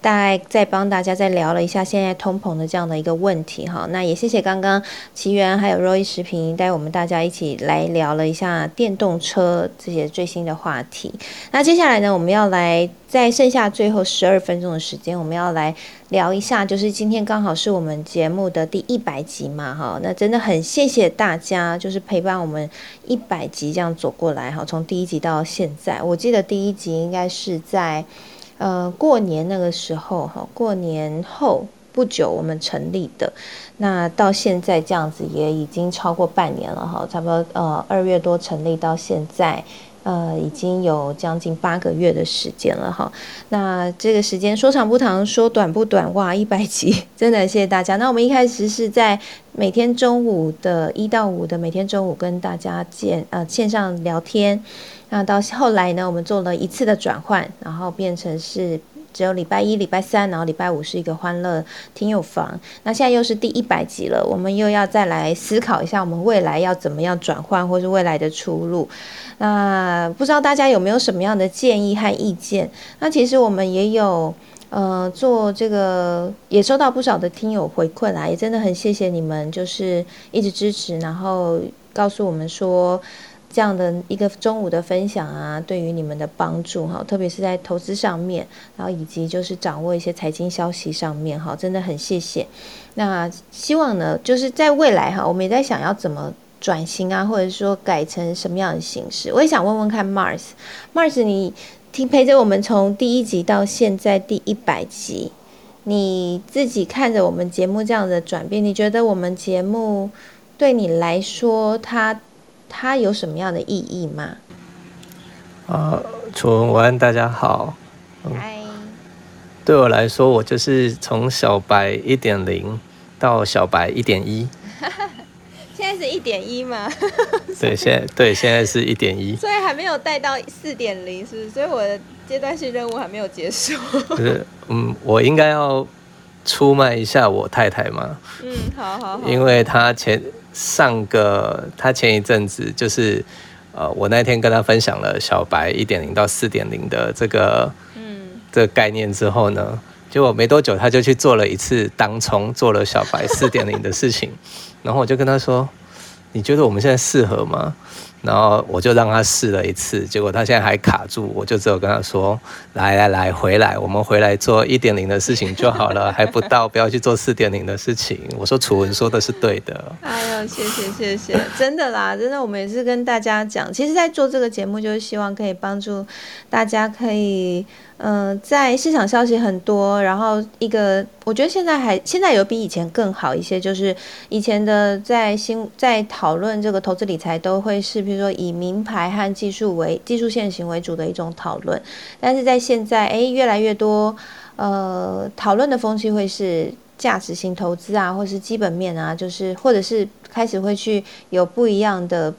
大概再帮大家再聊了一下现在通膨的这样的一个问题哈，那也谢谢刚刚奇缘还有 Roy 视频带我们大家一起来聊了一下电动车这些最新的话题。那接下来呢，我们要来在剩下最后十二分钟的时间，我们要来聊一下，就是今天刚好是我们节目的第一百集嘛哈，那真的很谢谢大家，就是陪伴我们一百集这样走过来哈，从第一集到现在，我记得第一集应该是在。呃，过年那个时候哈，过年后不久我们成立的，那到现在这样子也已经超过半年了哈，差不多呃二月多成立到现在，呃已经有将近八个月的时间了哈。那这个时间说长不长，说短不短，哇，一百集，真的谢谢大家。那我们一开始是在每天中午的一到五的每天中午跟大家见呃线上聊天。那到后来呢，我们做了一次的转换，然后变成是只有礼拜一、礼拜三，然后礼拜五是一个欢乐听友房。那现在又是第一百集了，我们又要再来思考一下，我们未来要怎么样转换，或是未来的出路。那不知道大家有没有什么样的建议和意见？那其实我们也有呃做这个，也收到不少的听友回馈啦，也真的很谢谢你们，就是一直支持，然后告诉我们说。这样的一个中午的分享啊，对于你们的帮助哈，特别是在投资上面，然后以及就是掌握一些财经消息上面哈，真的很谢谢。那希望呢，就是在未来哈，我们也在想要怎么转型啊，或者说改成什么样的形式。我也想问问看，Mars，Mars，你听陪着我们从第一集到现在第一百集，你自己看着我们节目这样的转变，你觉得我们节目对你来说，它？它有什么样的意义吗？呃，楚文文，大家好。嗨，对我来说，我就是从小白一点零到小白一点一。现在是一点一吗？对，现在对现在是一点一。所以还没有带到四点零，是不是？所以我的阶段性任务还没有结束。就是嗯，我应该要出卖一下我太太吗？嗯，好好好。因为她前上个她前一阵子就是呃，我那天跟她分享了小白一点零到四点零的这个嗯，这个概念之后呢，结果没多久她就去做了一次当冲，做了小白四点零的事情，然后我就跟她说：“你觉得我们现在适合吗？”然后我就让他试了一次，结果他现在还卡住，我就只有跟他说：“来来来，回来，我们回来做一点零的事情就好了，还不到，不要去做四点零的事情。”我说楚文说的是对的。哎呦，谢谢谢谢，真的啦，真的，我们也是跟大家讲，其实，在做这个节目，就是希望可以帮助大家可以，嗯、在市场消息很多，然后一个，我觉得现在还现在有比以前更好一些，就是以前的在新在讨论这个投资理财都会是，比如说以名牌和技术为技术线型为主的一种讨论，但是在现在，哎，越来越多，呃，讨论的风气会是价值型投资啊，或是基本面啊，就是或者是开始会去有不一样的，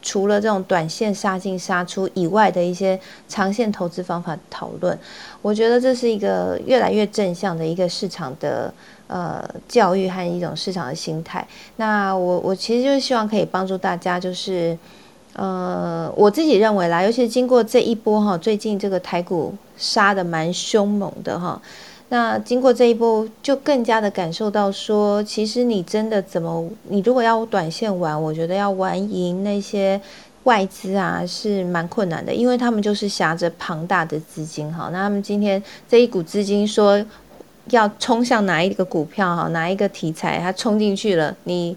除了这种短线杀进杀出以外的一些长线投资方法讨论。我觉得这是一个越来越正向的一个市场的呃教育和一种市场的心态。那我我其实就是希望可以帮助大家，就是。呃，我自己认为啦，尤其是经过这一波哈，最近这个台股杀的蛮凶猛的哈，那经过这一波，就更加的感受到说，其实你真的怎么，你如果要短线玩，我觉得要玩赢那些外资啊，是蛮困难的，因为他们就是挟着庞大的资金哈，那他们今天这一股资金说要冲向哪一个股票哈，哪一个题材，它冲进去了，你。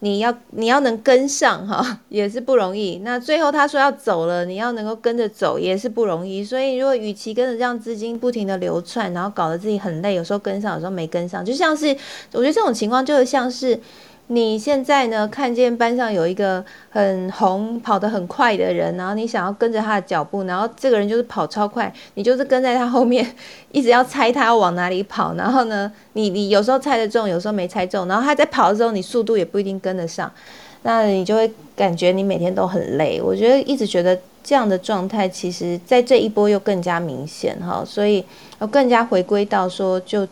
你要你要能跟上哈，也是不容易。那最后他说要走了，你要能够跟着走也是不容易。所以如果与其跟着这样资金不停的流窜，然后搞得自己很累，有时候跟上，有时候没跟上，就像是我觉得这种情况就像是你现在呢看见班上有一个很红、跑得很快的人，然后你想要跟着他的脚步，然后这个人就是跑超快，你就是跟在他后面，一直要猜他要往哪里跑。然后呢，你你有时候猜得中，有时候没猜中，然后他在跑的时候，你速度也不一定跟得上，那你就会感觉你每天都很累。我觉得一直觉得这样的状态，其实在这一波又更加明显哈，所以要更加回归到说，就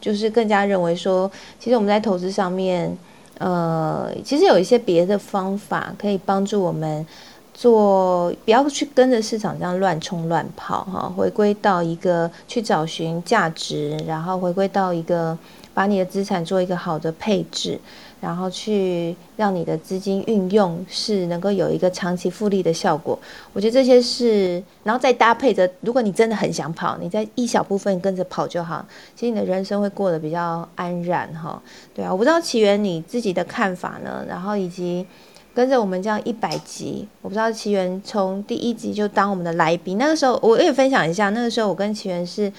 就是更加认为说，其实我们在投资上面。呃，其实有一些别的方法可以帮助我们做，不要去跟着市场这样乱冲乱跑哈，回归到一个去找寻价值，然后回归到一个把你的资产做一个好的配置，然后去让你的资金运用是能够有一个长期复利的效果。我觉得这些是，然后再搭配着，如果你真的很想跑，你在一小部分跟着跑就好，其实你的人生会过得比较安然哈。对啊，我不知道奇缘你自己的看法呢，然后以及跟着我们这样一百集，我不知道奇缘从第一集就当我们的来宾，那个时候我也分享一下，那个时候我跟奇缘是，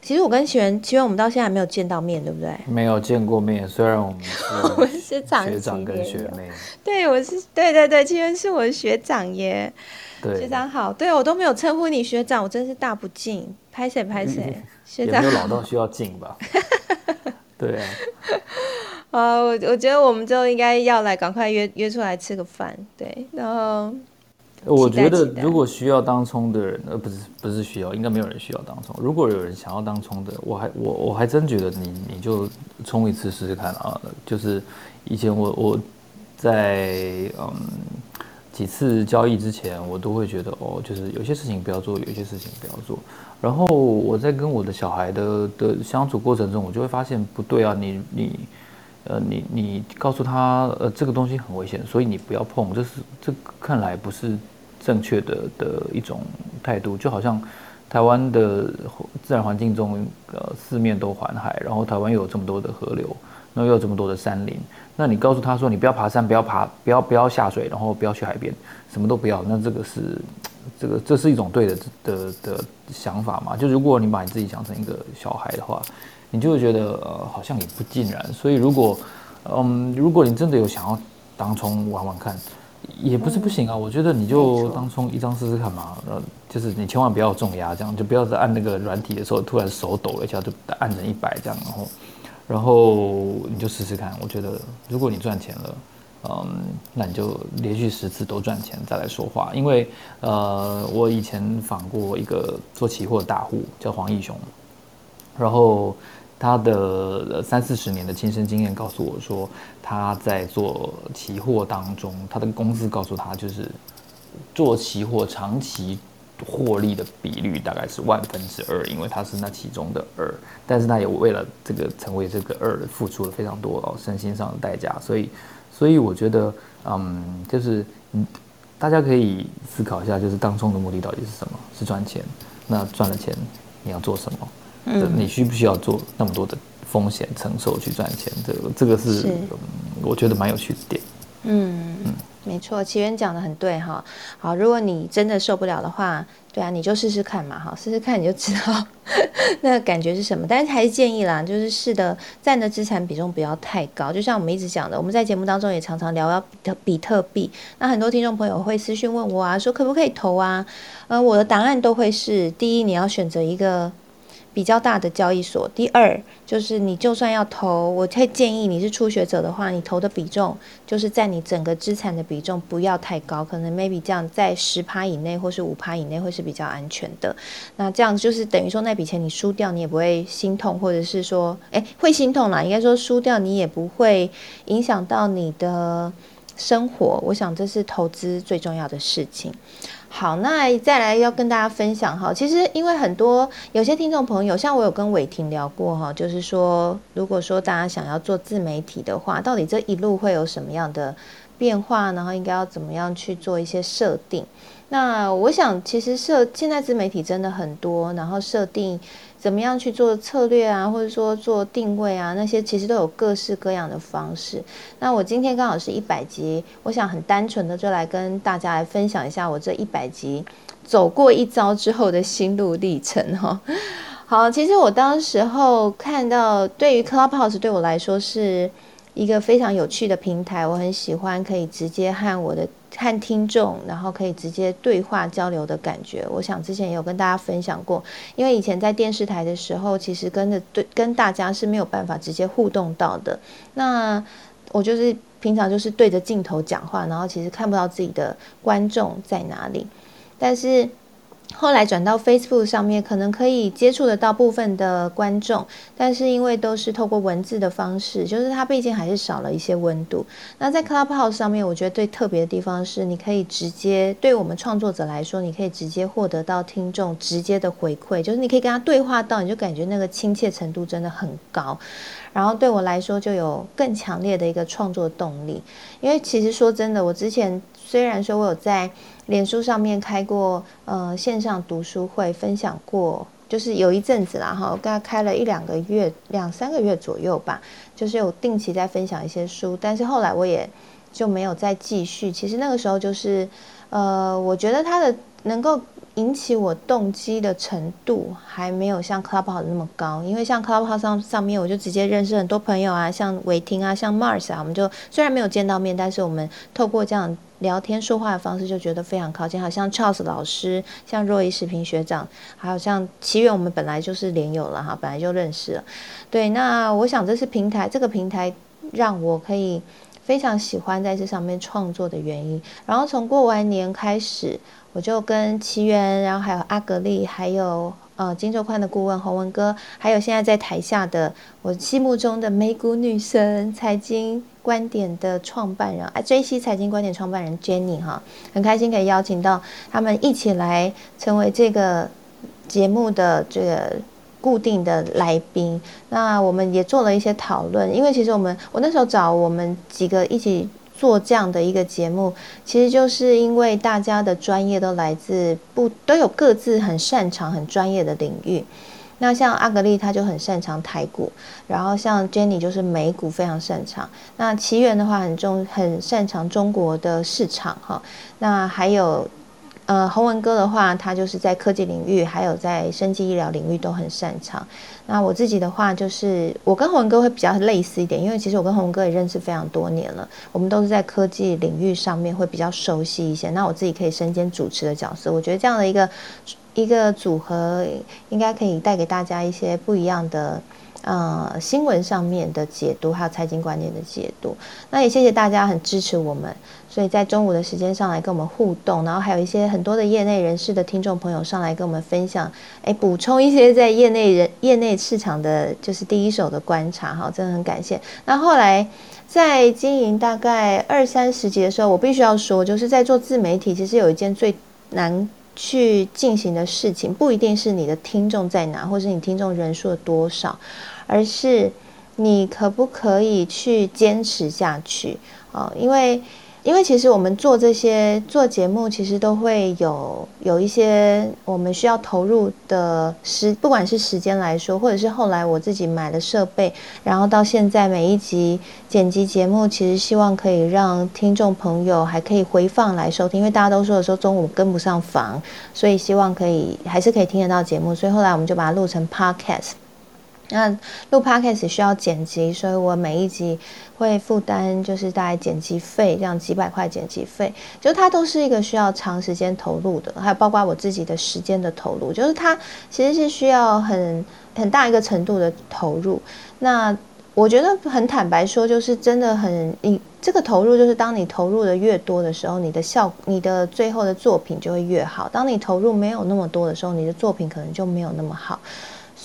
其实我跟奇源，奇源我们到现在还没有见到面，对不对？没有见过面，虽然我们 我是是长学长跟学妹，对，我是对对对，奇源是我的学长耶，对，学长好，对我都没有称呼你学长，我真是大不敬，拍谁拍谁，学长。也没有老到需要敬吧？对啊，啊，我我觉得我们就应该要来赶快约约出来吃个饭，对，然后我觉得如果需要当冲的人，呃，不是不是需要，应该没有人需要当冲。如果有人想要当冲的，我还我我还真觉得你你就冲一次试试看啊。就是以前我我在嗯几次交易之前，我都会觉得哦，就是有些事情不要做，有些事情不要做。然后我在跟我的小孩的的相处过程中，我就会发现不对啊，你你。呃，你你告诉他，呃，这个东西很危险，所以你不要碰。这是这看来不是正确的的一种态度，就好像台湾的自然环境中，呃，四面都环海，然后台湾又有这么多的河流，那又有这么多的山林，那你告诉他说，你不要爬山，不要爬，不要不要下水，然后不要去海边，什么都不要，那这个是这个这是一种对的的的想法嘛？就如果你把你自己想成一个小孩的话。你就会觉得呃好像也不尽然，所以如果嗯如果你真的有想要当冲玩玩看，也不是不行啊，我觉得你就当冲一张试试看嘛，呃，就是你千万不要重压，这样就不要在按那个软体的时候突然手抖了一下就按成一百这样，然后然后你就试试看，我觉得如果你赚钱了，嗯，那你就连续十次都赚钱再来说话，因为呃，我以前访过一个做期货的大户叫黄义雄，然后。他的三四十年的亲身经验告诉我说，他在做期货当中，他的公司告诉他，就是做期货长期获利的比率大概是万分之二，因为他是那其中的二。但是他也为了这个成为这个二，付出了非常多哦身心上的代价。所以，所以我觉得，嗯，就是嗯，大家可以思考一下，就是当中的目的到底是什么？是赚钱？那赚了钱你要做什么？你需不需要做那么多的风险承受去赚钱？这个这个是我觉得蛮有趣的点。嗯嗯，没错，奇源讲的很对哈。好，如果你真的受不了的话，对啊，你就试试看嘛，哈，试试看你就知道 那个感觉是什么。但是还是建议啦，就是试的占的资产比重不要太高。就像我们一直讲的，我们在节目当中也常常聊到比特比特币。那很多听众朋友会私讯问我啊，说可不可以投啊？呃，我的答案都会是：第一，你要选择一个。比较大的交易所。第二，就是你就算要投，我会建议你是初学者的话，你投的比重就是在你整个资产的比重不要太高，可能 maybe 这样在十趴以内或是五趴以内会是比较安全的。那这样就是等于说那笔钱你输掉，你也不会心痛，或者是说，哎，会心痛啦。应该说输掉你也不会影响到你的生活。我想这是投资最重要的事情。好，那再来要跟大家分享哈，其实因为很多有些听众朋友，像我有跟伟霆聊过哈，就是说，如果说大家想要做自媒体的话，到底这一路会有什么样的变化，然后应该要怎么样去做一些设定？那我想，其实设现在自媒体真的很多，然后设定。怎么样去做策略啊，或者说做定位啊，那些其实都有各式各样的方式。那我今天刚好是一百集，我想很单纯的就来跟大家来分享一下我这一百集走过一遭之后的心路历程哈。好，其实我当时候看到，对于 Clubhouse 对我来说是一个非常有趣的平台，我很喜欢可以直接和我的。和听众，然后可以直接对话交流的感觉，我想之前也有跟大家分享过。因为以前在电视台的时候，其实跟着对跟大家是没有办法直接互动到的。那我就是平常就是对着镜头讲话，然后其实看不到自己的观众在哪里，但是。后来转到 Facebook 上面，可能可以接触得到部分的观众，但是因为都是透过文字的方式，就是它毕竟还是少了一些温度。那在 Clubhouse 上面，我觉得最特别的地方是，你可以直接对我们创作者来说，你可以直接获得到听众直接的回馈，就是你可以跟他对话到，你就感觉那个亲切程度真的很高。然后对我来说，就有更强烈的一个创作动力。因为其实说真的，我之前虽然说我有在。脸书上面开过呃线上读书会，分享过，就是有一阵子啦哈，大概开了一两个月、两三个月左右吧，就是有定期在分享一些书，但是后来我也就没有再继续。其实那个时候就是，呃，我觉得他的能够引起我动机的程度还没有像 Clubhouse 那么高，因为像 Clubhouse 上上面我就直接认识很多朋友啊，像伟霆啊，像 Mars 啊，我们就虽然没有见到面，但是我们透过这样。聊天说话的方式就觉得非常靠近，好像 Charles 老师，像若仪视频学长，还有像奇缘，我们本来就是连友了哈，本来就认识了。对，那我想这是平台，这个平台让我可以非常喜欢在这上面创作的原因。然后从过完年开始，我就跟奇缘，然后还有阿格丽，还有。呃，金周宽的顾问洪文哥，还有现在在台下的我心目中的美股女神、财经观点的创办人，哎，J C 财经观点创办人 Jenny 哈，很开心可以邀请到他们一起来成为这个节目的这个固定的来宾。那我们也做了一些讨论，因为其实我们我那时候找我们几个一起。做这样的一个节目，其实就是因为大家的专业都来自不都有各自很擅长、很专业的领域。那像阿格丽，他就很擅长台股；然后像 Jenny 就是美股非常擅长。那奇缘的话，很重很擅长中国的市场哈。那还有呃，洪文哥的话，他就是在科技领域，还有在生技医疗领域都很擅长。那我自己的话，就是我跟洪文哥会比较类似一点，因为其实我跟洪文哥也认识非常多年了，我们都是在科技领域上面会比较熟悉一些。那我自己可以身兼主持的角色，我觉得这样的一个一个组合，应该可以带给大家一些不一样的。呃，新闻上面的解读，还有财经观念的解读，那也谢谢大家很支持我们，所以在中午的时间上来跟我们互动，然后还有一些很多的业内人士的听众朋友上来跟我们分享，哎，补充一些在业内人业内市场的就是第一手的观察，哈，真的很感谢。那后来在经营大概二三十集的时候，我必须要说，就是在做自媒体，其实有一件最难。去进行的事情不一定是你的听众在哪，或是你听众人数的多少，而是你可不可以去坚持下去啊？因为。因为其实我们做这些做节目，其实都会有有一些我们需要投入的时，不管是时间来说，或者是后来我自己买了设备，然后到现在每一集剪辑节目，其实希望可以让听众朋友还可以回放来收听，因为大家都说的时候中午跟不上房，所以希望可以还是可以听得到节目，所以后来我们就把它录成 podcast。那录 podcast 需要剪辑，所以我每一集会负担就是大概剪辑费，这样几百块剪辑费，就它都是一个需要长时间投入的，还有包括我自己的时间的投入，就是它其实是需要很很大一个程度的投入。那我觉得很坦白说，就是真的很你这个投入，就是当你投入的越多的时候，你的效你的最后的作品就会越好。当你投入没有那么多的时候，你的作品可能就没有那么好。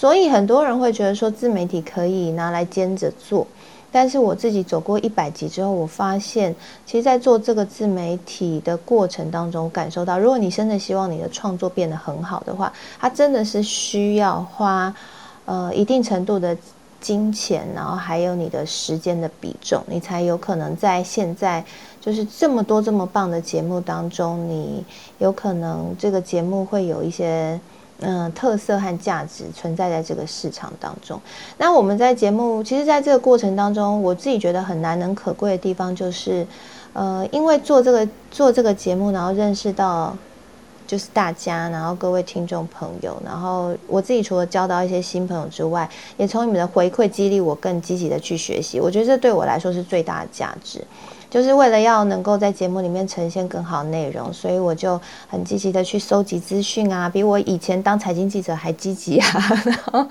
所以很多人会觉得说自媒体可以拿来兼着做，但是我自己走过一百集之后，我发现，其实，在做这个自媒体的过程当中，感受到，如果你真的希望你的创作变得很好的话，它真的是需要花呃一定程度的金钱，然后还有你的时间的比重，你才有可能在现在就是这么多这么棒的节目当中，你有可能这个节目会有一些。嗯，特色和价值存在在这个市场当中。那我们在节目，其实在这个过程当中，我自己觉得很难能可贵的地方，就是，呃，因为做这个做这个节目，然后认识到就是大家，然后各位听众朋友，然后我自己除了交到一些新朋友之外，也从你们的回馈激励我更积极的去学习。我觉得这对我来说是最大的价值。就是为了要能够在节目里面呈现更好内容，所以我就很积极的去收集资讯啊，比我以前当财经记者还积极啊，然后，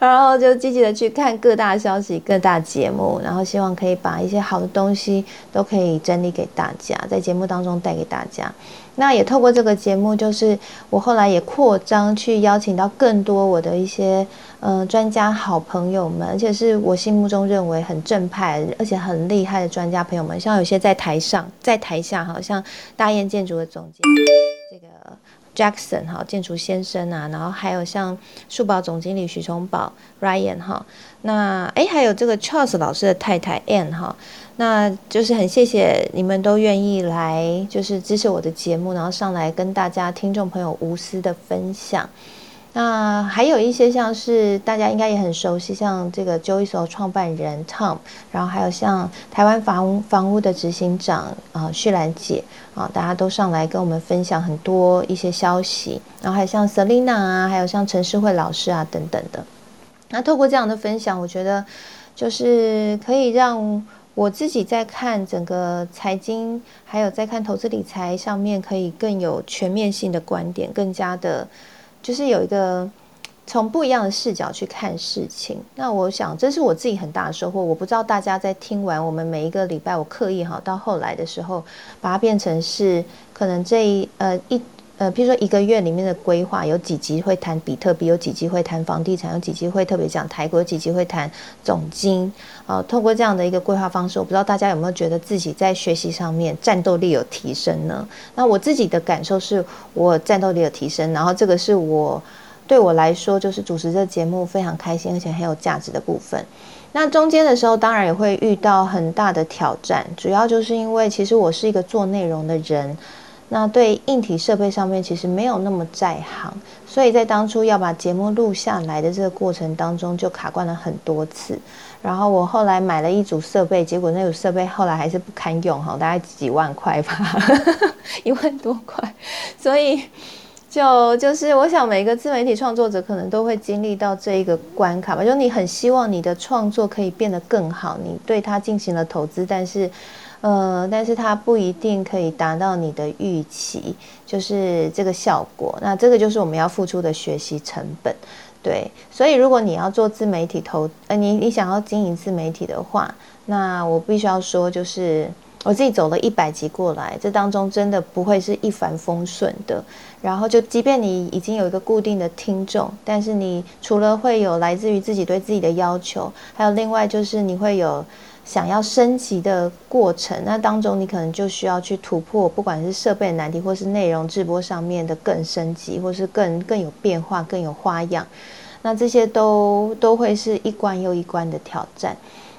然后就积极的去看各大消息、各大节目，然后希望可以把一些好的东西都可以整理给大家，在节目当中带给大家。那也透过这个节目，就是我后来也扩张去邀请到更多我的一些呃专家好朋友们，而且是我心目中认为很正派而且很厉害的专家朋友们，像有些在台上，在台下，好像大雁建筑的总监这个 Jackson 哈建筑先生啊，然后还有像树宝总经理许崇宝 Ryan 哈，那哎还有这个 Charles 老师的太太 Ann 哈。那就是很谢谢你们都愿意来，就是支持我的节目，然后上来跟大家听众朋友无私的分享。那还有一些像是大家应该也很熟悉，像这个 Joyso 创办人 Tom，然后还有像台湾房房屋的执行长啊旭兰姐啊，大家都上来跟我们分享很多一些消息。然后还有像 Selina 啊，还有像陈世慧老师啊等等的。那透过这样的分享，我觉得就是可以让。我自己在看整个财经，还有在看投资理财上面，可以更有全面性的观点，更加的，就是有一个从不一样的视角去看事情。那我想，这是我自己很大的收获。我不知道大家在听完我们每一个礼拜，我刻意哈到后来的时候，把它变成是可能这一呃一。呃，譬如说一个月里面的规划，有几集会谈比特币，有几集会谈房地产，有几集会特别讲台国，有几集会谈总金。啊，透过这样的一个规划方式，我不知道大家有没有觉得自己在学习上面战斗力有提升呢？那我自己的感受是我战斗力有提升，然后这个是我对我来说就是主持这节目非常开心而且很有价值的部分。那中间的时候，当然也会遇到很大的挑战，主要就是因为其实我是一个做内容的人。那对硬体设备上面其实没有那么在行，所以在当初要把节目录下来的这个过程当中，就卡关了很多次。然后我后来买了一组设备，结果那组设备后来还是不堪用哈，大概几万块吧，一万多块。所以就就是我想每个自媒体创作者可能都会经历到这一个关卡吧，就你很希望你的创作可以变得更好，你对它进行了投资，但是。呃，但是它不一定可以达到你的预期，就是这个效果。那这个就是我们要付出的学习成本，对。所以如果你要做自媒体投，呃，你你想要经营自媒体的话，那我必须要说，就是我自己走了一百集过来，这当中真的不会是一帆风顺的。然后就，即便你已经有一个固定的听众，但是你除了会有来自于自己对自己的要求，还有另外就是你会有。想要升级的过程，那当中你可能就需要去突破，不管是设备难题，或是内容直播上面的更升级，或是更更有变化、更有花样，那这些都都会是一关又一关的挑战。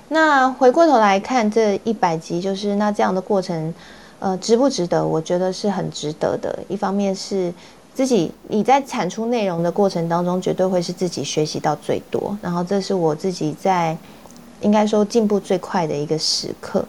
那回过头来看这一百集，就是那这样的过程，呃，值不值得？我觉得是很值得的。一方面是自己你在产出内容的过程当中，绝对会是自己学习到最多，然后这是我自己在。应该说进步最快的一个时刻。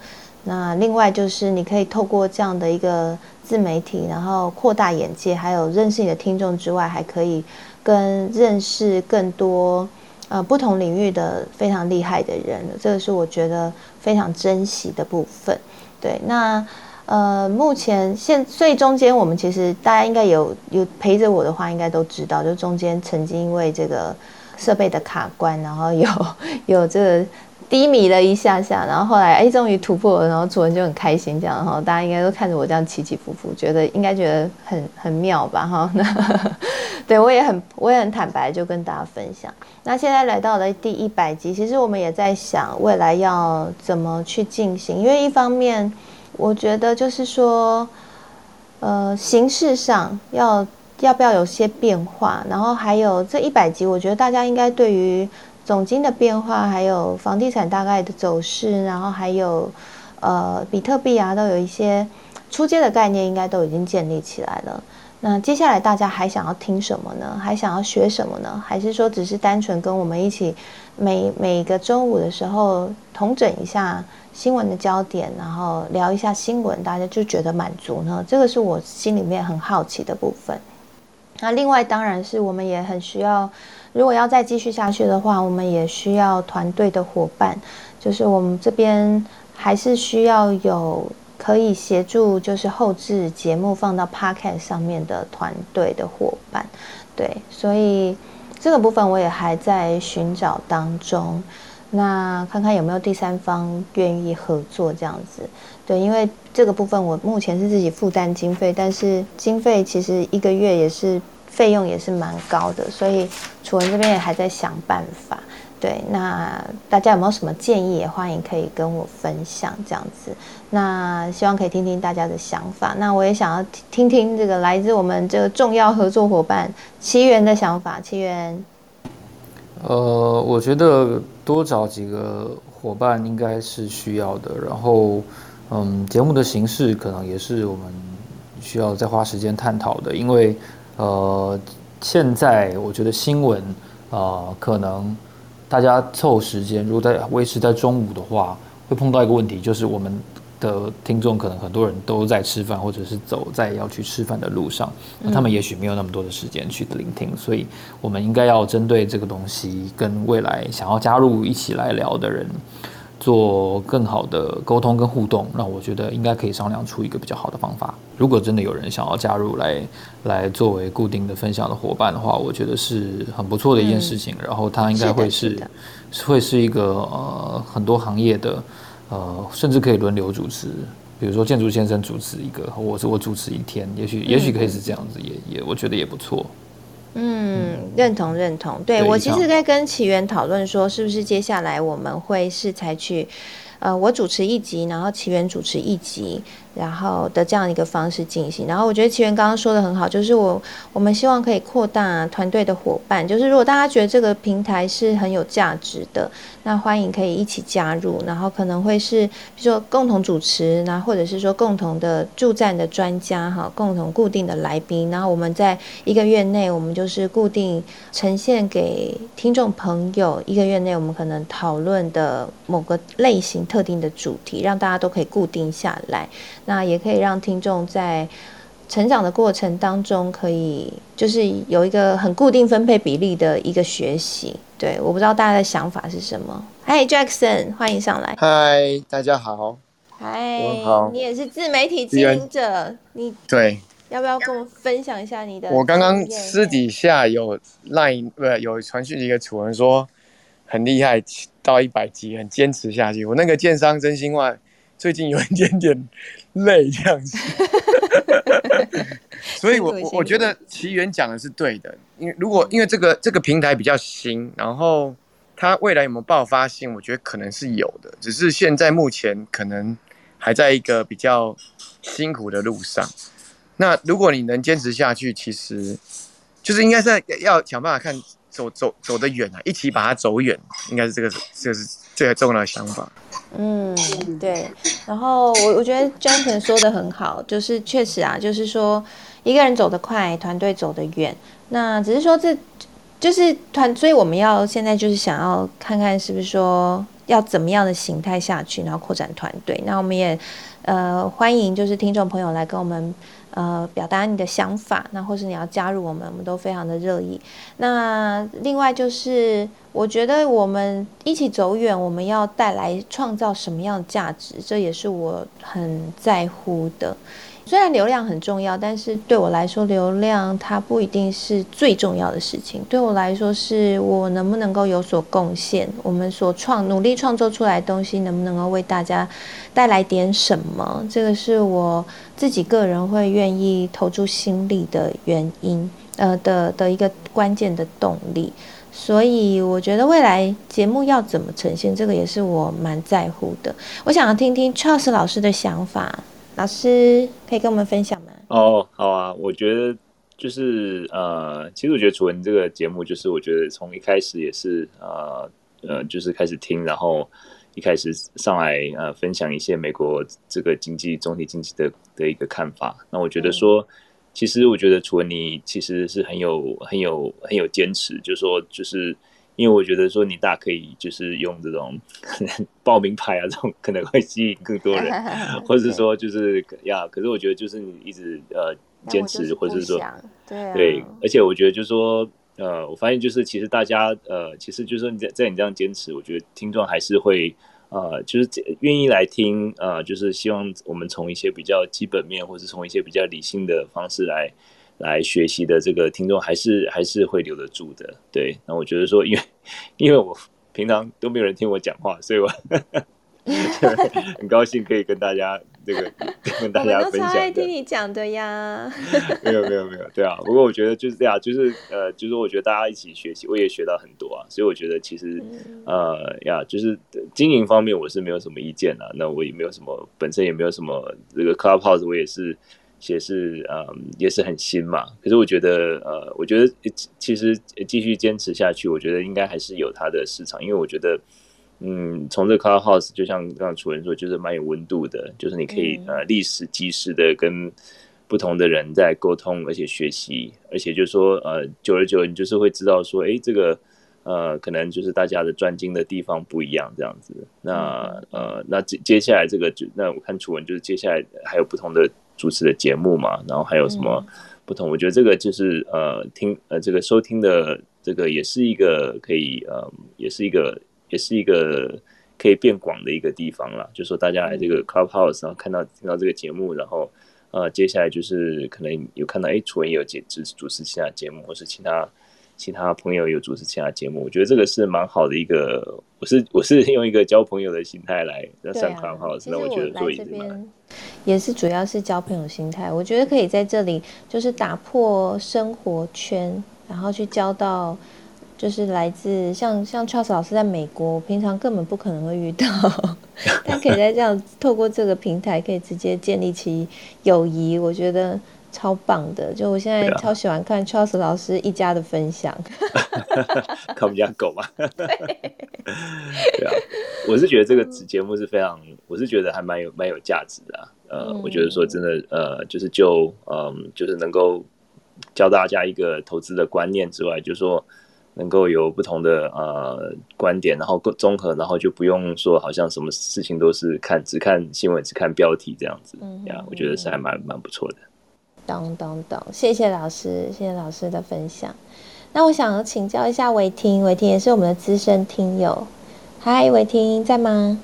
那另外就是你可以透过这样的一个自媒体，然后扩大眼界，还有认识你的听众之外，还可以跟认识更多呃不同领域的非常厉害的人。这个是我觉得非常珍惜的部分。对，那呃目前现所以中间我们其实大家应该有有陪着我的话，应该都知道，就中间曾经因为这个设备的卡关，然后有 有这个。低迷了一下下，然后后来哎，终于突破了，然后主人就很开心，这样哈，大家应该都看着我这样起起伏伏，觉得应该觉得很很妙吧哈。那 对我也很我也很坦白，就跟大家分享。那现在来到了第一百集，其实我们也在想未来要怎么去进行，因为一方面我觉得就是说，呃，形式上要要不要有些变化，然后还有这一百集，我觉得大家应该对于。总金的变化，还有房地产大概的走势，然后还有呃比特币啊，都有一些出街的概念，应该都已经建立起来了。那接下来大家还想要听什么呢？还想要学什么呢？还是说只是单纯跟我们一起每每个周五的时候同整一下新闻的焦点，然后聊一下新闻，大家就觉得满足呢？这个是我心里面很好奇的部分。那另外当然是我们也很需要。如果要再继续下去的话，我们也需要团队的伙伴，就是我们这边还是需要有可以协助，就是后置节目放到 Podcast 上面的团队的伙伴。对，所以这个部分我也还在寻找当中。那看看有没有第三方愿意合作这样子。对，因为这个部分我目前是自己负担经费，但是经费其实一个月也是。费用也是蛮高的，所以楚文这边也还在想办法。对，那大家有没有什么建议？也欢迎可以跟我分享这样子。那希望可以听听大家的想法。那我也想要听听这个来自我们这个重要合作伙伴奇缘的想法。奇缘，呃，我觉得多找几个伙伴应该是需要的。然后，嗯，节目的形式可能也是我们需要再花时间探讨的，因为。呃，现在我觉得新闻啊，可能大家凑时间，如果在维持在中午的话，会碰到一个问题，就是我们的听众可能很多人都在吃饭，或者是走在要去吃饭的路上，那他们也许没有那么多的时间去聆听，所以我们应该要针对这个东西，跟未来想要加入一起来聊的人。做更好的沟通跟互动，那我觉得应该可以商量出一个比较好的方法。如果真的有人想要加入来来作为固定的分享的伙伴的话，我觉得是很不错的一件事情。然后他应该会是会是一个呃很多行业的呃甚至可以轮流主持，比如说建筑先生主持一个，我是我主持一天，也许也许可以是这样子，也也我觉得也不错。嗯，认同认同。对对我其实在跟起源讨论说，是不是接下来我们会是采取，呃，我主持一集，然后起源主持一集，然后的这样一个方式进行。然后我觉得奇源刚刚说的很好，就是我我们希望可以扩大团队的伙伴，就是如果大家觉得这个平台是很有价值的，那欢迎可以一起加入，然后可能会是比如说共同主持，那或者是说共同的助战的专家哈，共同固定的来宾，然后我们在一个月内，我们就是固定呈现给听众朋友，一个月内我们可能讨论的某个类型特定的主题，让大家都可以固定下来，那也可以让听众在。成长的过程当中，可以就是有一个很固定分配比例的一个学习。对，我不知道大家的想法是什么。嗨，Jackson，欢迎上来。嗨，大家好。嗨你也是自媒体经营者，你对要不要跟我分享一下你的？我刚刚私底下有 line 不是有传讯一个楚文说很厉害，到一百集很坚持下去。我那个建商真心话最近有一点点累这样子，所以我我我觉得奇缘讲的是对的，因为如果因为这个这个平台比较新，然后它未来有没有爆发性，我觉得可能是有的，只是现在目前可能还在一个比较辛苦的路上。那如果你能坚持下去，其实就是应该是要想办法看走走走得远啊，一起把它走远，应该是这个这个是最重要的想法。嗯，对。然后我我觉得 Jonathan 说的很好，就是确实啊，就是说一个人走得快，团队走得远。那只是说这就是团，所以我们要现在就是想要看看是不是说要怎么样的形态下去，然后扩展团队。那我们也呃欢迎就是听众朋友来跟我们。呃，表达你的想法，那或是你要加入我们，我们都非常的热议。那另外就是，我觉得我们一起走远，我们要带来创造什么样的价值，这也是我很在乎的。虽然流量很重要，但是对我来说，流量它不一定是最重要的事情。对我来说，是我能不能够有所贡献，我们所创努力创作出来的东西，能不能够为大家带来点什么？这个是我自己个人会愿意投注心力的原因，呃的的一个关键的动力。所以我觉得未来节目要怎么呈现，这个也是我蛮在乎的。我想要听听 Charles 老师的想法。老师可以跟我们分享吗？哦，好啊，我觉得就是呃，其实我觉得楚文这个节目，就是我觉得从一开始也是呃呃，就是开始听，然后一开始上来呃分享一些美国这个经济总体经济的的一个看法。那我觉得说，其实我觉得楚文你其实是很有很有很有坚持，就是说就是。因为我觉得说你大可以就是用这种 报名牌啊，这种可能会吸引更多人，或者是说就是呀，可是我觉得就是你一直呃坚持，或者是说对、啊、对，而且我觉得就是说呃，我发现就是其实大家呃，其实就是说你在在你这样坚持，我觉得听众还是会呃，就是愿意来听呃，就是希望我们从一些比较基本面，或是从一些比较理性的方式来。来学习的这个听众还是还是会留得住的，对。那我觉得说，因为 因为我平常都没有人听我讲话，所以我 很高兴可以跟大家这个跟大家分享。我爱听你讲的呀。没有没有没有，对啊。不过我觉得就是这样，就是呃，就是我觉得大家一起学习，我也学到很多啊。所以我觉得其实呃呀，就是经营方面我是没有什么意见啊。那我也没有什么本身也没有什么这个 Clubhouse，我也是。也是嗯，也是很新嘛。可是我觉得，呃，我觉得其实继续坚持下去，我觉得应该还是有它的市场。因为我觉得，嗯，从这个 Clubhouse 就像刚刚楚文说，就是蛮有温度的，就是你可以呃历史及时的跟不同的人在沟通，而且学习，而且就是说，呃，久而久，你就是会知道说，哎，这个呃，可能就是大家的专精的地方不一样，这样子。那呃，那接接下来这个就那我看楚文就是接下来还有不同的。主持的节目嘛，然后还有什么不同？我觉得这个就是呃听呃这个收听的这个也是一个可以呃也是一个也是一个可以变广的一个地方啦。就说大家来这个 Clubhouse，然后看到听到这个节目，然后呃接下来就是可能有看到哎楚文也有主持主持其他节目，或是其他其他朋友有主持其他节目，我觉得这个是蛮好的一个。我是我是用一个交朋友的心态来上 Clubhouse，、啊、那我觉得做这边也是主要是交朋友心态。我觉得可以在这里就是打破生活圈，然后去交到就是来自像像 Charles 老师在美国，平常根本不可能会遇到，但可以在这样透过这个平台，可以直接建立起友谊，我觉得超棒的。就我现在超喜欢看 Charles 老师一家的分享。看我们家狗嘛。对啊，我是觉得这个节目是非常，我是觉得还蛮有蛮有价值的啊、呃，嗯我觉得说真的，呃，就是就嗯，就是能够教大家一个投资的观念之外，就是说能够有不同的呃观点，然后更综合，然后就不用说好像什么事情都是看只看新闻，只看标题这样子嗯呀，我觉得是还蛮蛮不错的。咚咚咚，谢谢老师，谢谢老师的分享。那我想请教一下伟霆，伟霆也是我们的资深听友。嗨，伟霆在吗？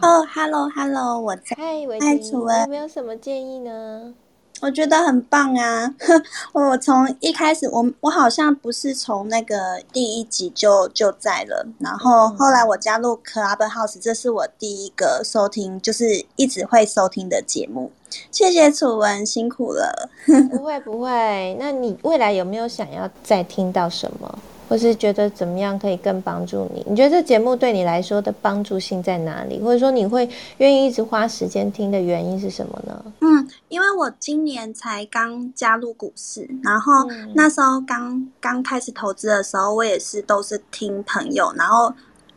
哦、e l l o Hello，我在。嗨，伟嗨霆，有没有什么建议呢？我觉得很棒啊！我从一开始，我我好像不是从那个第一集就就在了，然后嗯后来我加入 Clubhouse，这是我第一个收听，就是一直会收听的节目。谢谢楚文，辛苦了。不会不会，那你未来有没有想要再听到什么，或是觉得怎么样可以更帮助你？你觉得这节目对你来说的帮助性在哪里？或者说你会愿意一直花时间听的原因是什么呢？嗯，因为我今年才刚加入股市，然后嗯那时候刚刚开始投资的时候，我也是都是听朋友，然后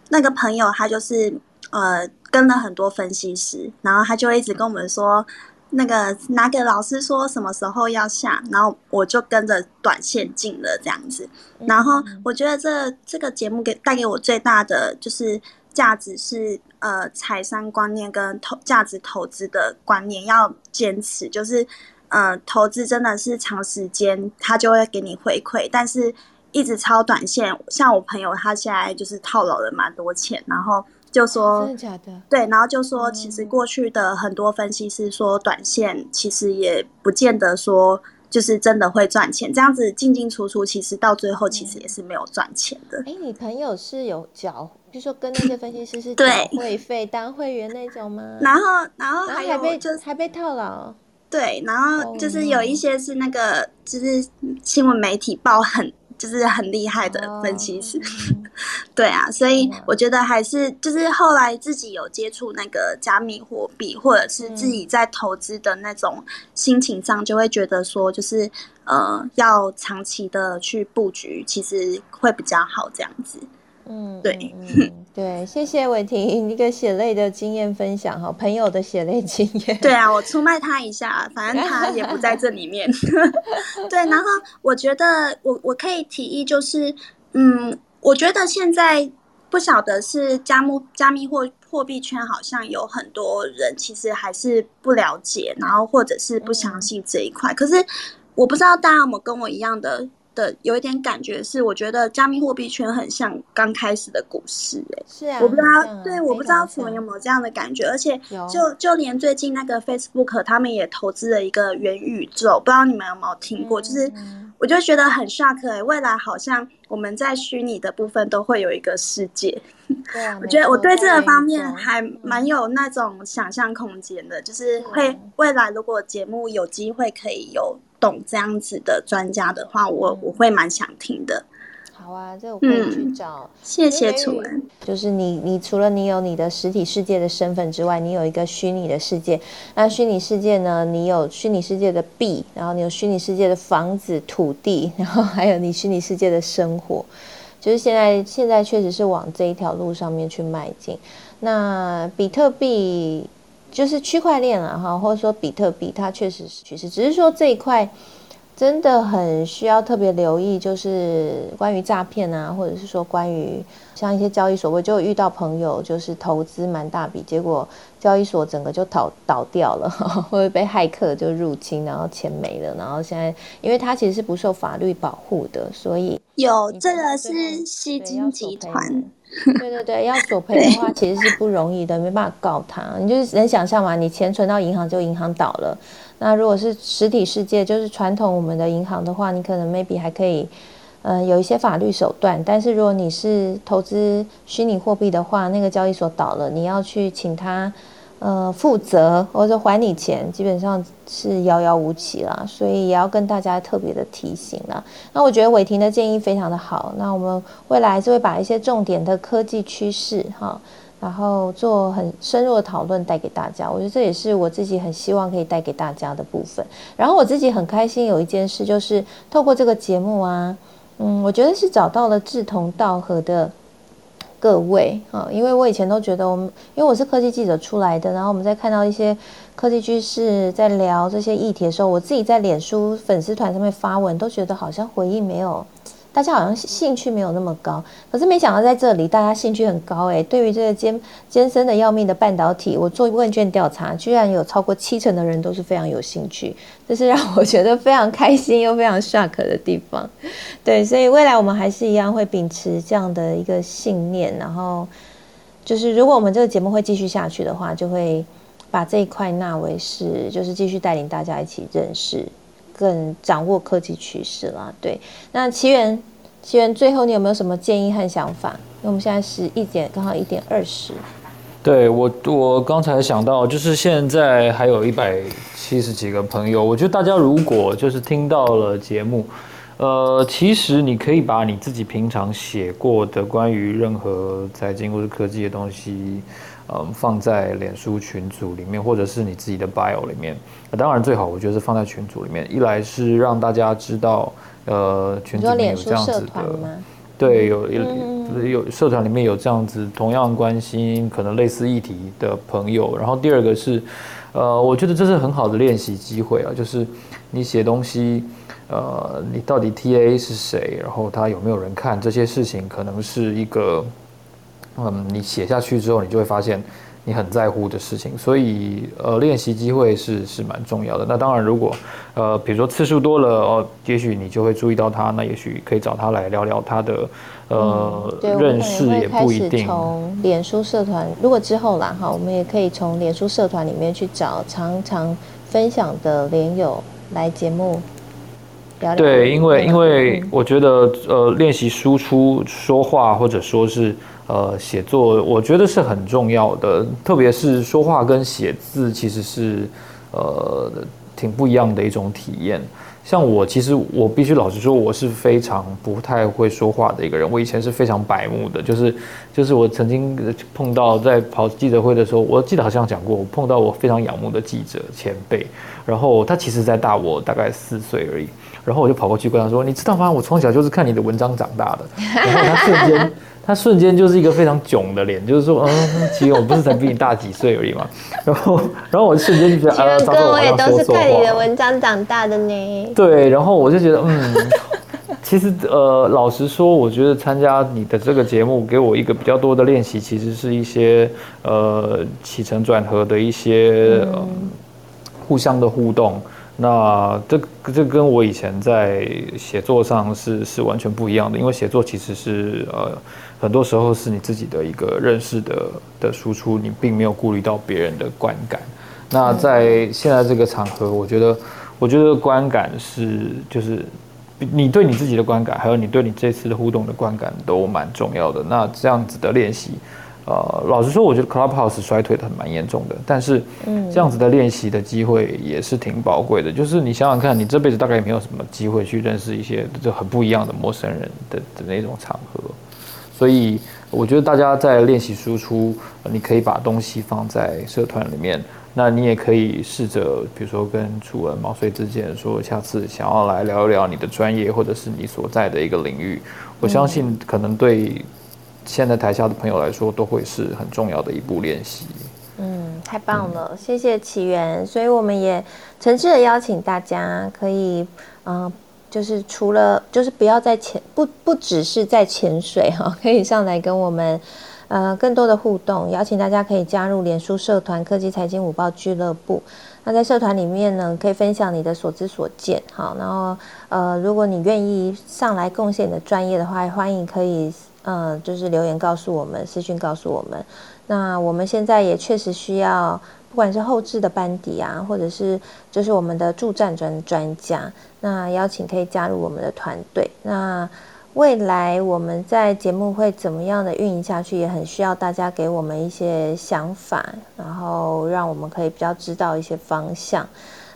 那个朋友他就是呃跟了很多分析师，然后他就一直跟我们说。那个拿给老师说什么时候要下，然后我就跟着短线进了这样子。然后我觉得这这个节目给带给我最大的就是价值是呃财商观念跟投价值投资的观念要坚持，就是呃投资真的是长时间它就会给你回馈，但是一直超短线，像我朋友他现在就是套牢了蛮多钱，然后就说真的假的？对，然后就说，其实过去的很多分析师说，短线其实也不见得说就是真的会赚钱，这样子进进出出，其实到最后其实也是没有赚钱的。哎，你朋友是有缴，就说跟那些分析师是缴对会费当会员那种吗？然后，然后还然后还被就是还被套牢，对，然后就是有一些是那个就是新闻媒体报很就是很厉害的分析师，哦 对啊，所以嗯我觉得还是就是后来自己有接触那个加密货币，或者是自己在投资的那种心情上，就会觉得说，就是呃，要长期的去布局，其实会比较好这样子。嗯，对 对，谢谢伟霆一个血泪的经验分享哈，朋友的血泪经验。对啊，我出卖他一下，反正他也不在这里面。对，然后我觉得我我可以提议就是，嗯，我觉得现在不晓得是加密加密货货币圈好像有很多人其实还是不了解，然后或者是不相信这一块。可是我不知道大家有没有跟我一样的的有一点感觉是，我觉得加密货币圈很像刚开始的股市、欸，是啊，我不知道，啊对，我不知道楚文有没有这样的感觉，而且就就连最近那个 Facebook 他们也投资了一个元宇宙，不知道你们有没有听过？就是嗯。我就觉得很 shock 哎、未来好像我们在虚拟的部分都会有一个世界，对啊，我觉得我对这个方面还蛮有那种想象空间的，就是会嗯未来如果节目有机会可以有懂这样子的专家的话，我嗯我会蛮想听的。好啊，这我可以去嗯找。谢谢楚文。就是你，你除了你有你的实体世界的身份之外，你有一个虚拟的世界。那虚拟世界呢？你有虚拟世界的币，然后你有虚拟世界的房子、土地，然后还有你虚拟世界的生活。就是现在，现在确实是往这一条路上面去迈进。那比特币就是区块链啊，哈，或者说比特币，它确实是趋势，只是说这一块。真的很需要特别留意，就是关于诈骗啊，或者是说关于像一些交易所，我就有遇到朋友就是投资蛮大笔，结果交易所整个就倒倒掉了，或者被骇客就入侵，然后钱没了，然后现在因为它其实是不受法律保护的，所以有这个是吸金集团的。对对对，要索赔的话其实是不容易的，没办法告他。你就是能想象嘛，你钱存到银行就银行倒了。那如果是实体世界，就是传统我们的银行的话，你可能 maybe 还可以，呃，有一些法律手段。但是如果你是投资虚拟货币的话，那个交易所倒了，你要去请他，呃负责或者还你钱，基本上是遥遥无期啦。所以也要跟大家特别的提醒啦。那我觉得伟霆的建议非常的好。那我们未来还是会把一些重点的科技趋势哈。然后做很深入的讨论带给大家，我觉得这也是我自己很希望可以带给大家的部分。然后我自己很开心有一件事，就是透过这个节目啊，嗯，我觉得是找到了志同道合的各位啊，因为我以前都觉得我们，因为我是科技记者出来的，然后我们在看到一些科技趋势，在聊这些议题的时候，我自己在脸书粉丝团上面发文，都觉得好像回应没有。大家好像兴趣没有那么高，可是没想到在这里大家兴趣很高诶。对于这个艰艰深的要命的半导体，我做问卷调查，居然有超过七成的人都是非常有兴趣，这是让我觉得非常开心又非常 shock 的地方。对，所以未来我们还是一样会秉持这样的一个信念，然后就是如果我们这个节目会继续下去的话，就会把这一块纳为是，就是继续带领大家一起认识。更掌握科技趋势啦，对。那奇源，奇源，最后你有没有什么建议和想法？因为我们现在是一点，刚好一点二十。对我，我刚才想到，就是现在还有一百七十几个朋友，我觉得大家如果就是听到了节目，呃，其实你可以把你自己平常写过的关于任何财经或者科技的东西。嗯，放在脸书群组里面，或者是你自己的 bio 里面。当然最好，我觉得是放在群组里面。一来是让大家知道，呃，群组里面有这样子的，对，有有有社团里面有这样子同样关心可能类似议题的朋友。然后第二个是，呃，我觉得这是很好的练习机会啊，就是你写东西，呃，你到底 TA 是谁，然后他有没有人看，这些事情可能是一个。嗯，你写下去之后，你就会发现你很在乎的事情，所以呃，练习机会是是蛮重要的。那当然，如果呃，比如说次数多了哦，也许你就会注意到他，那也许可以找他来聊聊他的呃认识，也不一定。从脸书社团，如果之后啦哈，我们也可以从脸书社团里面去找常常分享的连友来节目聊聊。对，因为因为我觉得呃，练习输出说话或者说是。呃，写作我觉得是很重要的，特别是说话跟写字其实是呃挺不一样的一种体验。像我，其实我必须老实说，我是非常不太会说话的一个人。我以前是非常白目的，就是就是我曾经碰到在跑记者会的时候，我记得好像讲过，我碰到我非常仰慕的记者前辈，然后他其实在大我大概四岁而已，然后我就跑过去跟他说：“你知道吗？我从小就是看你的文章长大的。”然后他瞬间。他瞬间就是一个非常囧的脸，就是说，嗯，其实我不是才比你大几岁而已嘛。然后，然后我瞬间就觉得，啊，糟糕，我也都是看你的文章长大的呢。对，然后我就觉得，嗯，其实，呃，老实说，我觉得参加你的这个节目，给我一个比较多的练习，其实是一些，呃，起承转合的一些，互相的互动。那这这跟我以前在写作上是是完全不一样的，因为写作其实是呃很多时候是你自己的一个认识的的输出，你并没有顾虑到别人的观感。那在现在这个场合，我觉得我觉得观感是就是你对你自己的观感，还有你对你这次的互动的观感都蛮重要的。那这样子的练习。呃，老实说，我觉得 Clubhouse 衰退的很蛮严重的，但是，嗯，这样子的练习的机会也是挺宝贵的。就是你想想看，你这辈子大概也没有什么机会去认识一些就很不一样的陌生人的的那种场合，所以我觉得大家在练习输出，你可以把东西放在社团里面，那你也可以试着，比如说跟楚文、毛遂自荐说，下次想要来聊一聊你的专业或者是你所在的一个领域，我相信可能对。现在台下的朋友来说，都会是很重要的一步练习。嗯，太棒了，谢谢起源。所以我们也诚挚的邀请大家，可以，嗯，就是除了，就是不要在潜，不不只是在潜水哈，可以上来跟我们，呃，更多的互动。邀请大家可以加入脸书社团科技财经五报俱乐部。那在社团里面呢，可以分享你的所知所见，好，然后，呃，如果你愿意上来贡献你的专业的话，欢迎可以。嗯，就是留言告诉我们，私讯告诉我们。那我们现在也确实需要，不管是后置的班底啊，或者是就是我们的助战专专家，那邀请可以加入我们的团队。那未来我们在节目会怎么样的运营下去，也很需要大家给我们一些想法，然后让我们可以比较知道一些方向。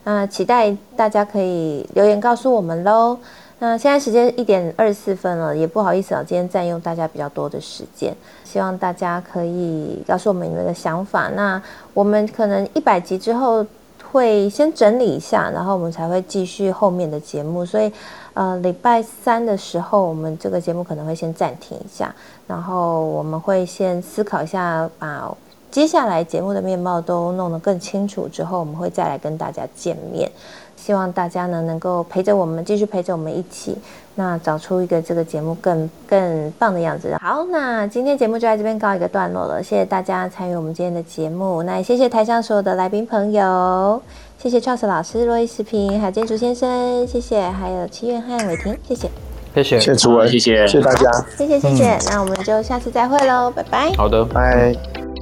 那期待大家可以留言告诉我们喽。那现在时间一点二十四分了，也不好意思啊，今天占用大家比较多的时间。希望大家可以告诉我们你们的想法。那我们可能一百集之后会先整理一下，然后我们才会继续后面的节目。所以，呃，礼拜三的时候，我们这个节目可能会先暂停一下，然后我们会先思考一下，把接下来节目的面貌都弄得更清楚之后，我们会再来跟大家见面。希望大家呢能够陪着我们，继续陪着我们一起，那找出一个这个节目更更棒的样子。好，那今天节目就在这边告一个段落了，谢谢大家参与我们今天的节目，那也谢谢台上所有的来宾朋友，谢谢 Charles 老师、洛伊视频，还有建竹先生，谢谢，还有七月和伟霆，谢谢，谢谢，谢谢主文，谢谢谢谢大家，谢谢谢谢，那我们就下次再会喽，拜拜。好的。拜。